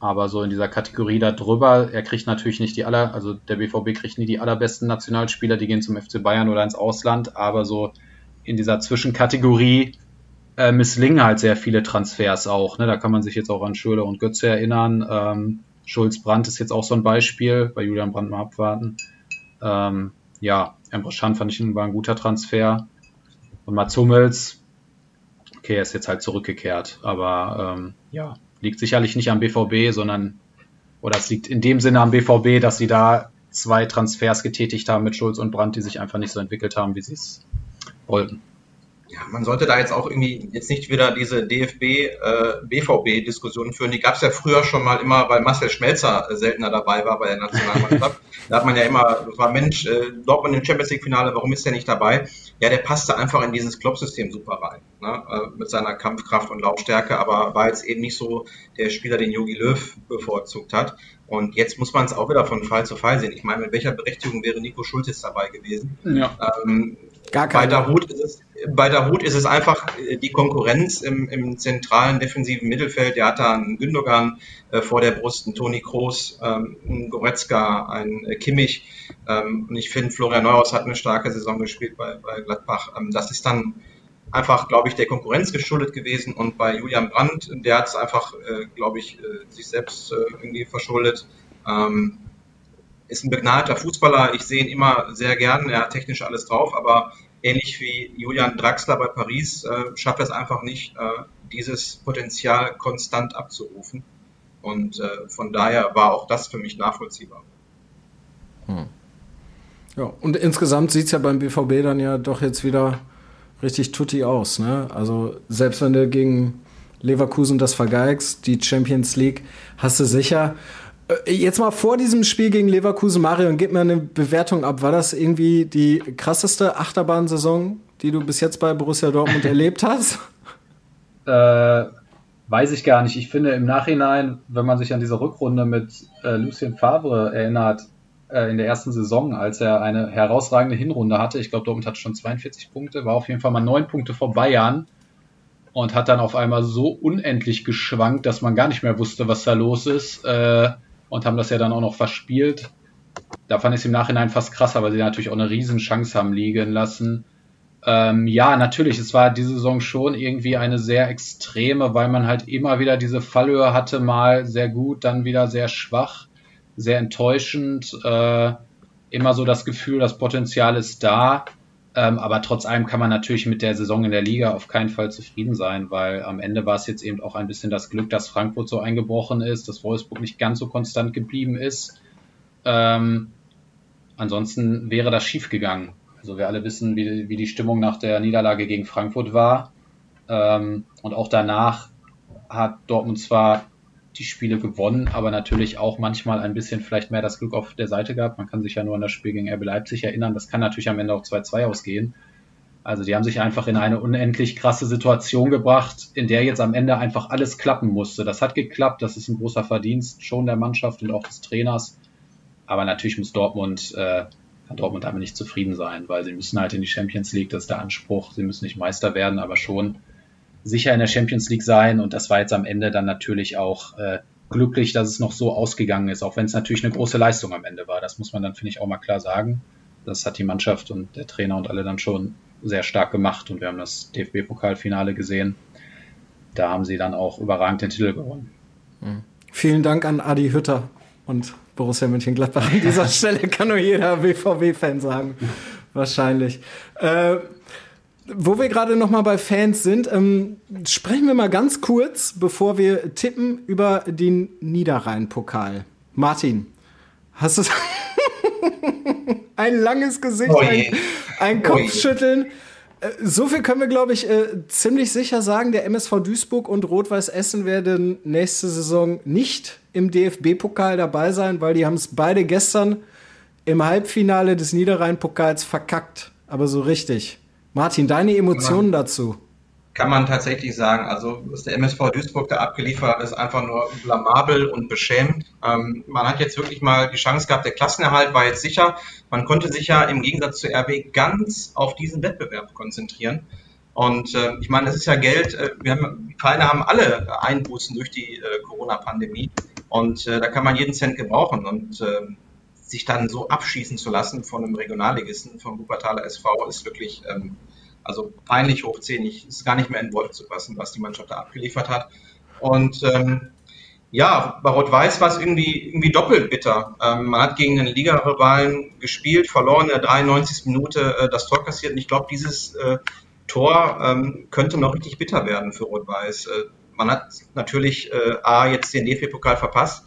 Speaker 4: Aber so in dieser Kategorie da drüber, er kriegt natürlich nicht die aller, also der BVB kriegt nie die allerbesten Nationalspieler, die gehen zum FC Bayern oder ins Ausland, aber so in dieser Zwischenkategorie äh, misslingen halt sehr viele Transfers auch. Ne? Da kann man sich jetzt auch an Schürle und Götze erinnern. Ähm, Schulz Brandt ist jetzt auch so ein Beispiel, bei Julian Brandt mal abwarten. Ähm, ja, Emre Can fand ich war ein guter Transfer. Und Mats Hummels, okay, er ist jetzt halt zurückgekehrt. Aber ähm, ja, liegt sicherlich nicht am BVB, sondern, oder es liegt in dem Sinne am BVB, dass sie da zwei Transfers getätigt haben mit Schulz und Brandt, die sich einfach nicht so entwickelt haben, wie sie es wollten
Speaker 2: ja, man sollte da jetzt auch irgendwie jetzt nicht wieder diese DFB-BVB-Diskussionen äh, führen. Die gab es ja früher schon mal immer, weil Marcel Schmelzer äh, seltener dabei war bei der Nationalmannschaft. da hat man ja immer, das war Mensch, äh, Dortmund im Champions League-Finale, warum ist der nicht dabei? Ja, der passte einfach in dieses Klopp-System super rein, ne? äh, mit seiner Kampfkraft und Laufstärke, aber war jetzt eben nicht so der Spieler, den Jogi Löw bevorzugt hat. Und jetzt muss man es auch wieder von Fall zu Fall sehen. Ich meine, mit welcher Berechtigung wäre Nico Schultes dabei gewesen? Ja. Ähm, Gar keine. Bei Darut ist es, bei Darut ist es einfach äh, die Konkurrenz im, im zentralen defensiven Mittelfeld. Der hat da einen Gündogan äh, vor der Brust, einen Toni Kroos, ähm, einen Goretzka, einen äh, Kimmich. Ähm, und ich finde, Florian Neuhaus hat eine starke Saison gespielt bei, bei Gladbach. Ähm, das ist dann einfach, glaube ich, der Konkurrenz geschuldet gewesen. Und bei Julian Brandt, der hat es einfach, äh, glaube ich, äh, sich selbst irgendwie verschuldet. Ähm, ist ein begnadeter Fußballer. Ich sehe ihn immer sehr gern. Er hat technisch alles drauf, aber ähnlich wie Julian Draxler bei Paris äh, schafft er es einfach nicht, äh, dieses Potenzial konstant abzurufen. Und äh, von daher war auch das für mich nachvollziehbar.
Speaker 1: Hm. Ja, und insgesamt sieht es ja beim BVB dann ja doch jetzt wieder richtig tutti aus. Ne? Also selbst wenn du gegen Leverkusen das vergeigst, die Champions League hast du sicher. Äh, jetzt mal vor diesem Spiel gegen Leverkusen, Mario, und gib mir eine Bewertung ab. War das irgendwie die krasseste Achterbahnsaison, die du bis jetzt bei Borussia Dortmund erlebt hast?
Speaker 4: Äh, weiß ich gar nicht. Ich finde im Nachhinein, wenn man sich an diese Rückrunde mit äh, Lucien Favre erinnert, äh, in der ersten Saison, als er eine herausragende Hinrunde hatte, ich glaube, Dortmund hat schon 42 Punkte, war auf jeden Fall mal neun Punkte vor Bayern und hat dann auf einmal so unendlich geschwankt, dass man gar nicht mehr wusste, was da los ist. Äh, und haben das ja dann auch noch verspielt. Da fand ich es im Nachhinein fast krasser, weil sie natürlich auch eine riesen Chance haben liegen lassen. Ähm, ja, natürlich, es war diese Saison schon irgendwie eine sehr extreme, weil man halt immer wieder diese Fallhöhe hatte, mal sehr gut, dann wieder sehr schwach, sehr enttäuschend. Äh, immer so das Gefühl, das Potenzial ist da. Ähm, aber trotz allem kann man natürlich mit der Saison in der Liga auf keinen Fall zufrieden sein, weil am Ende war es jetzt eben auch ein bisschen das Glück, dass Frankfurt so eingebrochen ist, dass Wolfsburg nicht ganz so konstant geblieben ist. Ähm, ansonsten wäre das schief gegangen. Also wir alle wissen, wie, wie die Stimmung nach der Niederlage gegen Frankfurt war. Ähm, und auch danach hat Dortmund zwar die Spiele gewonnen, aber natürlich auch manchmal ein bisschen vielleicht mehr das Glück auf der Seite gehabt. Man kann sich ja nur an das Spiel gegen RB Leipzig erinnern. Das kann natürlich am Ende auch 2-2 ausgehen. Also die haben sich einfach in eine unendlich krasse Situation gebracht, in der jetzt am Ende einfach alles klappen musste. Das hat geklappt, das ist ein großer Verdienst schon der Mannschaft und auch des Trainers. Aber natürlich muss Dortmund, äh, kann Dortmund damit nicht zufrieden sein, weil sie müssen halt in die Champions League, das ist der Anspruch. Sie müssen nicht Meister werden, aber schon sicher in der Champions League sein. Und das war jetzt am Ende dann natürlich auch äh, glücklich, dass es noch so ausgegangen ist, auch wenn es natürlich eine große Leistung am Ende war. Das muss man dann, finde ich, auch mal klar sagen. Das hat die Mannschaft und der Trainer und alle dann schon sehr stark gemacht und wir haben das DFB-Pokalfinale gesehen. Da haben sie dann auch überragend den Titel gewonnen.
Speaker 1: Mhm. Vielen Dank an Adi Hütter und Borussia Mönchengladbach. An dieser Stelle kann nur jeder BVB-Fan sagen. Wahrscheinlich. Äh, wo wir gerade noch mal bei Fans sind, ähm, sprechen wir mal ganz kurz, bevor wir tippen, über den Niederrhein-Pokal. Martin, hast du ein langes Gesicht, oh ein, ein Kopfschütteln. Äh, so viel können wir, glaube ich, äh, ziemlich sicher sagen. Der MSV Duisburg und Rot-Weiß Essen werden nächste Saison nicht im DFB-Pokal dabei sein, weil die haben es beide gestern im Halbfinale des Niederrhein-Pokals verkackt. Aber so richtig. Martin, deine Emotionen dazu?
Speaker 2: kann man tatsächlich sagen. Also was der MSV Duisburg da abgeliefert hat, ist einfach nur blamabel und beschämend. Ähm, man hat jetzt wirklich mal die Chance gehabt, der Klassenerhalt war jetzt sicher. Man konnte sich ja im Gegensatz zu RB ganz auf diesen Wettbewerb konzentrieren. Und äh, ich meine, das ist ja Geld, äh, wir haben, die Vereine haben alle Einbußen durch die äh, Corona-Pandemie und äh, da kann man jeden Cent gebrauchen und äh, sich dann so abschießen zu lassen von einem Regionalligisten, vom Wuppertaler SV, ist wirklich ähm, also peinlich hochzählig, ist gar nicht mehr in Worte zu fassen, was die Mannschaft da abgeliefert hat. Und ähm, ja, bei Rot-Weiß war es irgendwie, irgendwie doppelt bitter. Ähm, man hat gegen den Liga-Rivalen gespielt, verloren in der 93. Minute äh, das Tor kassiert. Und ich glaube, dieses äh, Tor ähm, könnte noch richtig bitter werden für Rot-Weiß. Äh, man hat natürlich äh, A, jetzt den DFB-Pokal verpasst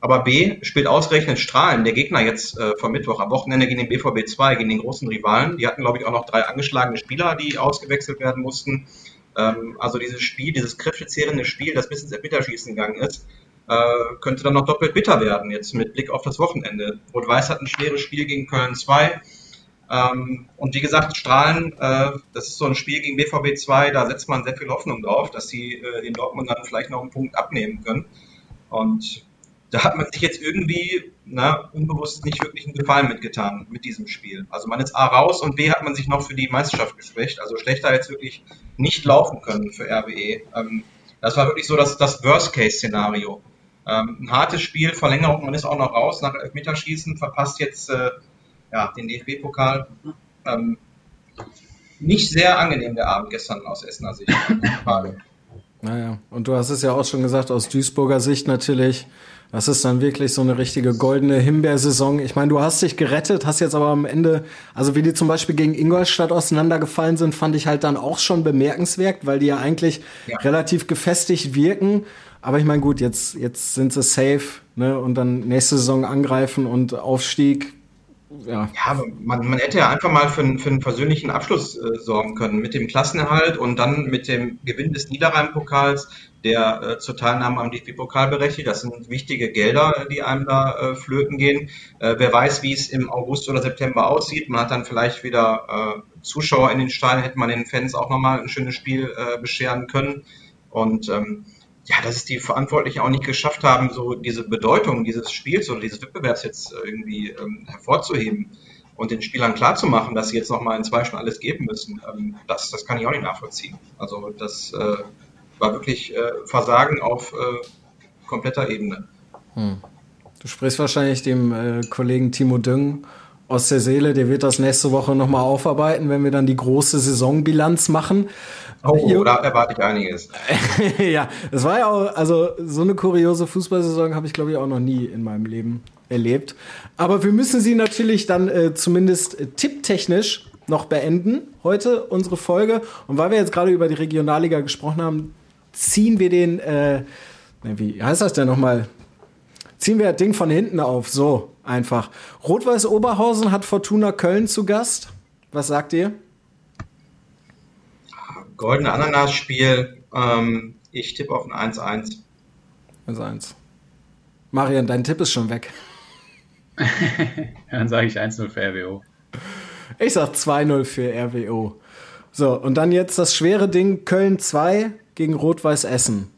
Speaker 2: aber B spielt ausgerechnet Strahlen, der Gegner jetzt äh, vom Mittwoch am Wochenende gegen den BVB 2, gegen den großen Rivalen. Die hatten, glaube ich, auch noch drei angeschlagene Spieler, die ausgewechselt werden mussten. Ähm, also dieses Spiel, dieses kräftezehrende Spiel, das bis ins Elfmeterschießen gegangen ist, äh, könnte dann noch doppelt bitter werden, jetzt mit Blick auf das Wochenende. Rot-Weiß hat ein schweres Spiel gegen Köln 2. Ähm, und wie gesagt, Strahlen, äh, das ist so ein Spiel gegen BVB 2, da setzt man sehr viel Hoffnung drauf, dass sie äh, den Dortmund dann vielleicht noch einen Punkt abnehmen können. Und da hat man sich jetzt irgendwie na, unbewusst nicht wirklich einen Gefallen mitgetan mit diesem Spiel. Also man ist A raus und B hat man sich noch für die Meisterschaft geschwächt. Also schlechter jetzt wirklich nicht laufen können für RWE. Ähm, das war wirklich so das, das Worst-Case-Szenario. Ähm, ein hartes Spiel, Verlängerung, man ist auch noch raus nach Elfmeterschießen, verpasst jetzt äh, ja, den DFB-Pokal. Ähm, nicht sehr angenehm der Abend gestern aus Essener Sicht.
Speaker 1: Naja, und du hast es ja auch schon gesagt, aus Duisburger Sicht natürlich das ist dann wirklich so eine richtige goldene Himbeersaison. Ich meine, du hast dich gerettet, hast jetzt aber am Ende, also wie die zum Beispiel gegen Ingolstadt auseinandergefallen sind, fand ich halt dann auch schon bemerkenswert, weil die ja eigentlich ja. relativ gefestigt wirken. Aber ich meine, gut, jetzt, jetzt sind sie safe, ne, und dann nächste Saison angreifen und Aufstieg
Speaker 2: ja. ja, man, man hätte ja einfach mal für, einen, für einen persönlichen Abschluss äh, sorgen können mit dem Klassenerhalt und dann mit dem Gewinn des Niederrhein-Pokals, der äh, zur Teilnahme am DFB-Pokal berechtigt. Das sind wichtige Gelder, die einem da äh, flöten gehen. Äh, wer weiß, wie es im August oder September aussieht. Man hat dann vielleicht wieder äh, Zuschauer in den Stadien, hätte man den Fans auch nochmal ein schönes Spiel äh, bescheren können. Und ähm, ja, dass es die Verantwortlichen auch nicht geschafft haben, so diese Bedeutung dieses Spiels oder dieses Wettbewerbs jetzt irgendwie ähm, hervorzuheben und den Spielern klarzumachen, dass sie jetzt nochmal in zwei Stunden alles geben müssen, ähm, das, das kann ich auch nicht nachvollziehen. Also das äh, war wirklich äh, Versagen auf äh, kompletter Ebene. Hm.
Speaker 1: Du sprichst wahrscheinlich dem äh, Kollegen Timo Düng aus der Seele, der wird das nächste Woche nochmal aufarbeiten, wenn wir dann die große Saisonbilanz machen.
Speaker 2: Oh, da erwarte ich einiges.
Speaker 1: ja, das war ja auch, also so eine kuriose Fußballsaison habe ich glaube ich auch noch nie in meinem Leben erlebt. Aber wir müssen sie natürlich dann äh, zumindest äh, tipptechnisch noch beenden heute unsere Folge. Und weil wir jetzt gerade über die Regionalliga gesprochen haben, ziehen wir den, äh, wie heißt das denn nochmal? Ziehen wir das Ding von hinten auf, so einfach. Rot-Weiß Oberhausen hat Fortuna Köln zu Gast. Was sagt ihr?
Speaker 2: Goldene Ananas-Spiel. Ähm, ich tippe auf ein 1-1.
Speaker 1: 1-1. Marian, dein Tipp ist schon weg.
Speaker 4: dann sage ich 1-0 für RWO.
Speaker 1: Ich sag 2-0 für RWO. So, und dann jetzt das schwere Ding Köln 2 gegen Rot-Weiß Essen.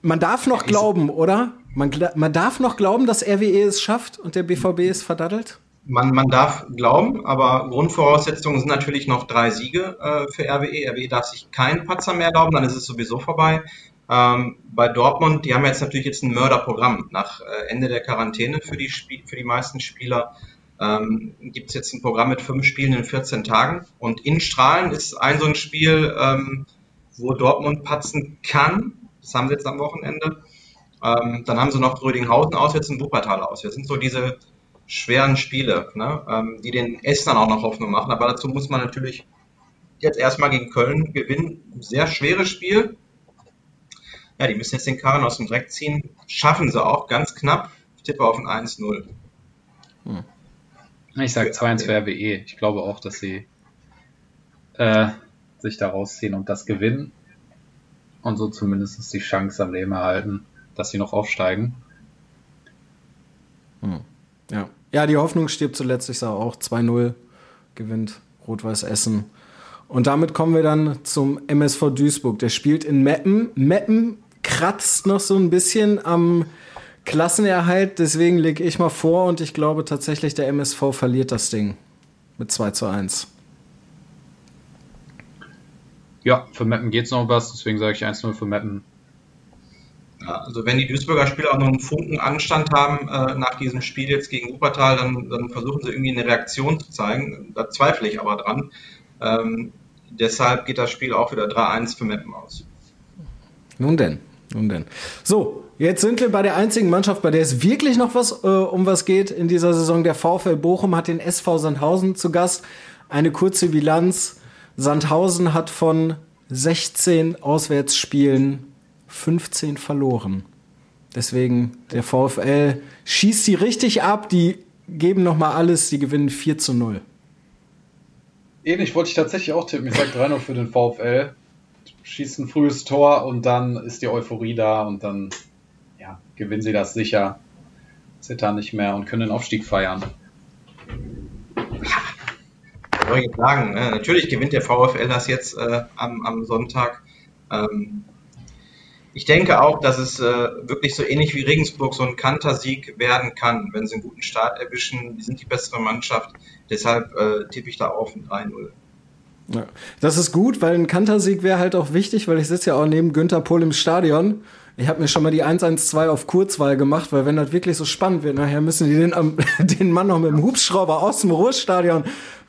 Speaker 1: Man darf noch glauben, oder? Man, man darf noch glauben, dass RWE es schafft und der BVB ist verdattelt?
Speaker 2: Man, man darf glauben, aber Grundvoraussetzungen sind natürlich noch drei Siege äh, für RWE. RWE darf sich keinen Patzer mehr erlauben, dann ist es sowieso vorbei. Ähm, bei Dortmund, die haben jetzt natürlich jetzt ein Mörderprogramm. Nach äh, Ende der Quarantäne für die, Spie für die meisten Spieler ähm, gibt es jetzt ein Programm mit fünf Spielen in 14 Tagen. Und in Strahlen ist ein so ein Spiel, ähm, wo Dortmund patzen kann. Das haben sie jetzt am Wochenende. Ähm, dann haben sie noch Rödinghausen auswärts und Wuppertal aus. Das sind so diese schweren Spiele, ne, ähm, die den Essenern auch noch Hoffnung machen. Aber dazu muss man natürlich jetzt erstmal gegen Köln gewinnen. Sehr schweres Spiel. Ja, die müssen jetzt den Karren aus dem Dreck ziehen. Schaffen sie auch, ganz knapp. Ich tippe auf ein 1-0.
Speaker 4: Hm. Ich sage 2-1 für RWE. Ich glaube auch, dass sie äh, sich da rausziehen und das gewinnen. Und so zumindest die Chance am Leben erhalten, dass sie noch aufsteigen.
Speaker 1: Hm. Ja. ja, die Hoffnung stirbt zuletzt. Ich sage auch 2-0 gewinnt Rot-Weiß Essen. Und damit kommen wir dann zum MSV Duisburg. Der spielt in Meppen. Meppen kratzt noch so ein bisschen am Klassenerhalt. Deswegen lege ich mal vor und ich glaube tatsächlich, der MSV verliert das Ding mit 2 zu 1.
Speaker 4: Ja, für Meppen geht es noch was, deswegen sage ich 1-0 für Meppen.
Speaker 2: Ja, also wenn die Duisburger Spieler auch noch einen Funken Anstand haben äh, nach diesem Spiel jetzt gegen Wuppertal, dann, dann, versuchen sie irgendwie eine Reaktion zu zeigen. Da zweifle ich aber dran. Ähm, deshalb geht das Spiel auch wieder 3-1 für Meppen aus.
Speaker 1: Nun denn, nun denn. So, jetzt sind wir bei der einzigen Mannschaft, bei der es wirklich noch was äh, um was geht in dieser Saison. Der VfL Bochum hat den SV Sandhausen zu Gast. Eine kurze Bilanz. Sandhausen hat von 16 Auswärtsspielen 15 verloren. Deswegen der VfL schießt die richtig ab, die geben nochmal alles, die gewinnen 4 zu 0.
Speaker 4: Ähnlich wollte ich tatsächlich auch tippen. Ich sage 3-0 für den VfL. Schießt ein frühes Tor und dann ist die Euphorie da und dann ja, gewinnen sie das sicher. Zittern nicht mehr und können den Aufstieg feiern.
Speaker 2: Soll ich sagen? Ne? Natürlich gewinnt der VfL das jetzt äh, am, am Sonntag. Ähm, ich denke auch, dass es äh, wirklich so ähnlich wie Regensburg so ein Kantersieg werden kann, wenn sie einen guten Start erwischen. Die sind die bessere Mannschaft. Deshalb äh, tippe ich da auf ein 3-0.
Speaker 1: Ja. Das ist gut, weil ein Kantersieg wäre halt auch wichtig, weil ich sitze ja auch neben Günther Pohl im Stadion. Ich habe mir schon mal die 1-1-2 auf Kurzwahl gemacht, weil wenn das wirklich so spannend wird, nachher müssen die den, den Mann noch mit dem Hubschrauber aus dem Ruhrstadion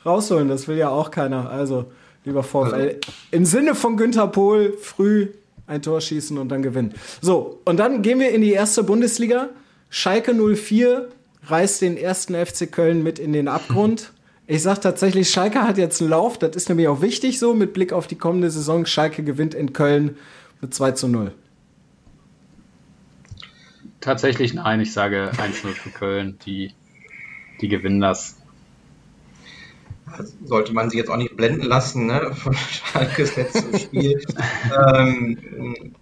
Speaker 1: rausholen. Das will ja auch keiner. Also, lieber VfL, im Sinne von Günther Pohl, früh ein Tor schießen und dann gewinnen. So, und dann gehen wir in die erste Bundesliga. Schalke 04 reißt den ersten FC Köln mit in den Abgrund. Ich sag tatsächlich, Schalke hat jetzt einen Lauf. Das ist nämlich auch wichtig so mit Blick auf die kommende Saison. Schalke gewinnt in Köln mit 2 zu 0.
Speaker 4: Tatsächlich nein, ich sage 1-0 für Köln. Die, die gewinnen das
Speaker 2: sollte man sich jetzt auch nicht blenden lassen ne, von Schalkes letztem Spiel. ähm,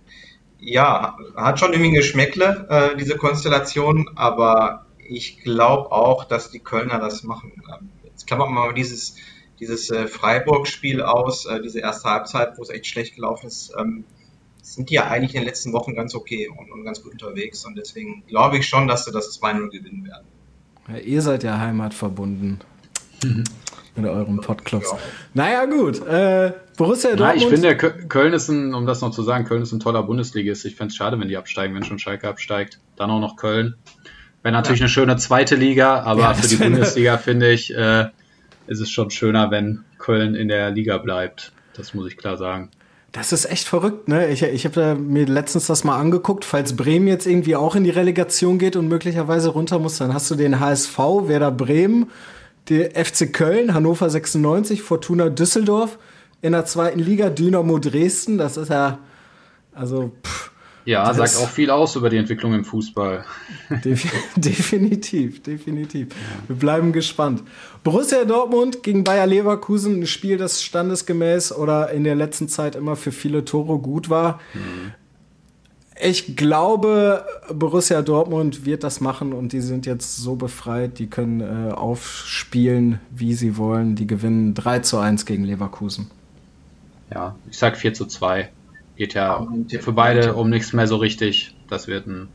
Speaker 2: ja, hat schon irgendwie ein Geschmäckle, äh, diese Konstellation, aber ich glaube auch, dass die Kölner das machen. Jetzt klammern wir mal dieses, dieses äh, Freiburg-Spiel aus, äh, diese erste Halbzeit, wo es echt schlecht gelaufen ist. Ähm, sind die ja eigentlich in den letzten Wochen ganz okay und, und ganz gut unterwegs. Und deswegen glaube ich schon, dass sie das 2-0 gewinnen werden.
Speaker 1: Ja, ihr seid ja heimatverbunden. Mhm mit eurem Podclubs. Ja. Naja, gut. Äh, Borussia Dortmund.
Speaker 4: Na, ich finde, Köln ist ein, um das noch zu sagen, Köln ist ein toller Bundesligist. Ich fände es schade, wenn die absteigen, wenn schon Schalke absteigt. Dann auch noch Köln. Wäre natürlich ja. eine schöne zweite Liga, aber ja, für die Bundesliga finde ich, äh, ist es schon schöner, wenn Köln in der Liga bleibt. Das muss ich klar sagen.
Speaker 1: Das ist echt verrückt, ne? Ich, ich habe mir letztens das mal angeguckt, falls Bremen jetzt irgendwie auch in die Relegation geht und möglicherweise runter muss, dann hast du den HSV, Werder Bremen, die FC Köln, Hannover 96, Fortuna Düsseldorf in der zweiten Liga, Dynamo Dresden, das ist ja, also, pff,
Speaker 4: Ja, sagt auch viel aus über die Entwicklung im Fußball.
Speaker 1: definitiv, definitiv. Wir bleiben gespannt. Borussia Dortmund gegen Bayer Leverkusen, ein Spiel, das standesgemäß oder in der letzten Zeit immer für viele Tore gut war. Mhm. Ich glaube, Borussia Dortmund wird das machen und die sind jetzt so befreit, die können äh, aufspielen, wie sie wollen. Die gewinnen 3 zu 1 gegen Leverkusen.
Speaker 4: Ja, ich sag 4 zu 2. Geht ja für beide um nichts mehr so richtig. Das wird ein.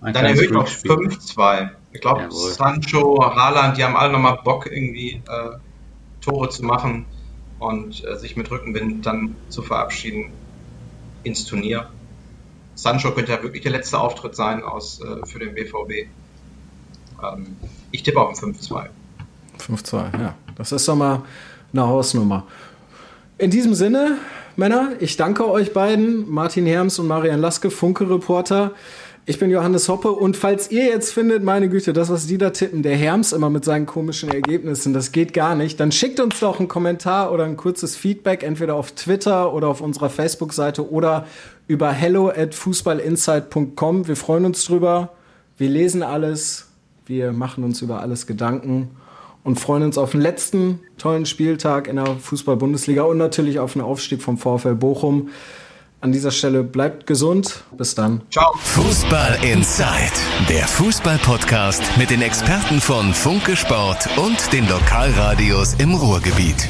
Speaker 2: ein Dann erhöht noch 5-2. Ich glaube, Sancho, Haaland, die haben alle nochmal Bock, irgendwie äh, Tore zu machen und äh, sich mit Rückenwind dann zu verabschieden ins Turnier. Sancho könnte ja wirklich der letzte Auftritt sein aus, äh, für den BVB. Ähm, ich tippe auf ein 5-2.
Speaker 1: 5-2, ja. Das ist doch mal eine Hausnummer. In diesem Sinne, Männer, ich danke euch beiden, Martin Herms und Marian Laske, Funke-Reporter. Ich bin Johannes Hoppe und falls ihr jetzt findet, meine Güte, das, was die da tippen, der Herms immer mit seinen komischen Ergebnissen, das geht gar nicht, dann schickt uns doch einen Kommentar oder ein kurzes Feedback, entweder auf Twitter oder auf unserer Facebook-Seite oder über hello at fußballinsight.com. Wir freuen uns drüber. Wir lesen alles. Wir machen uns über alles Gedanken und freuen uns auf den letzten tollen Spieltag in der Fußball-Bundesliga und natürlich auf den Aufstieg vom VfL Bochum. An dieser Stelle bleibt gesund. Bis dann.
Speaker 3: Ciao. Fußball Inside, der Fußball-Podcast mit den Experten von Funke Sport und den Lokalradios im Ruhrgebiet.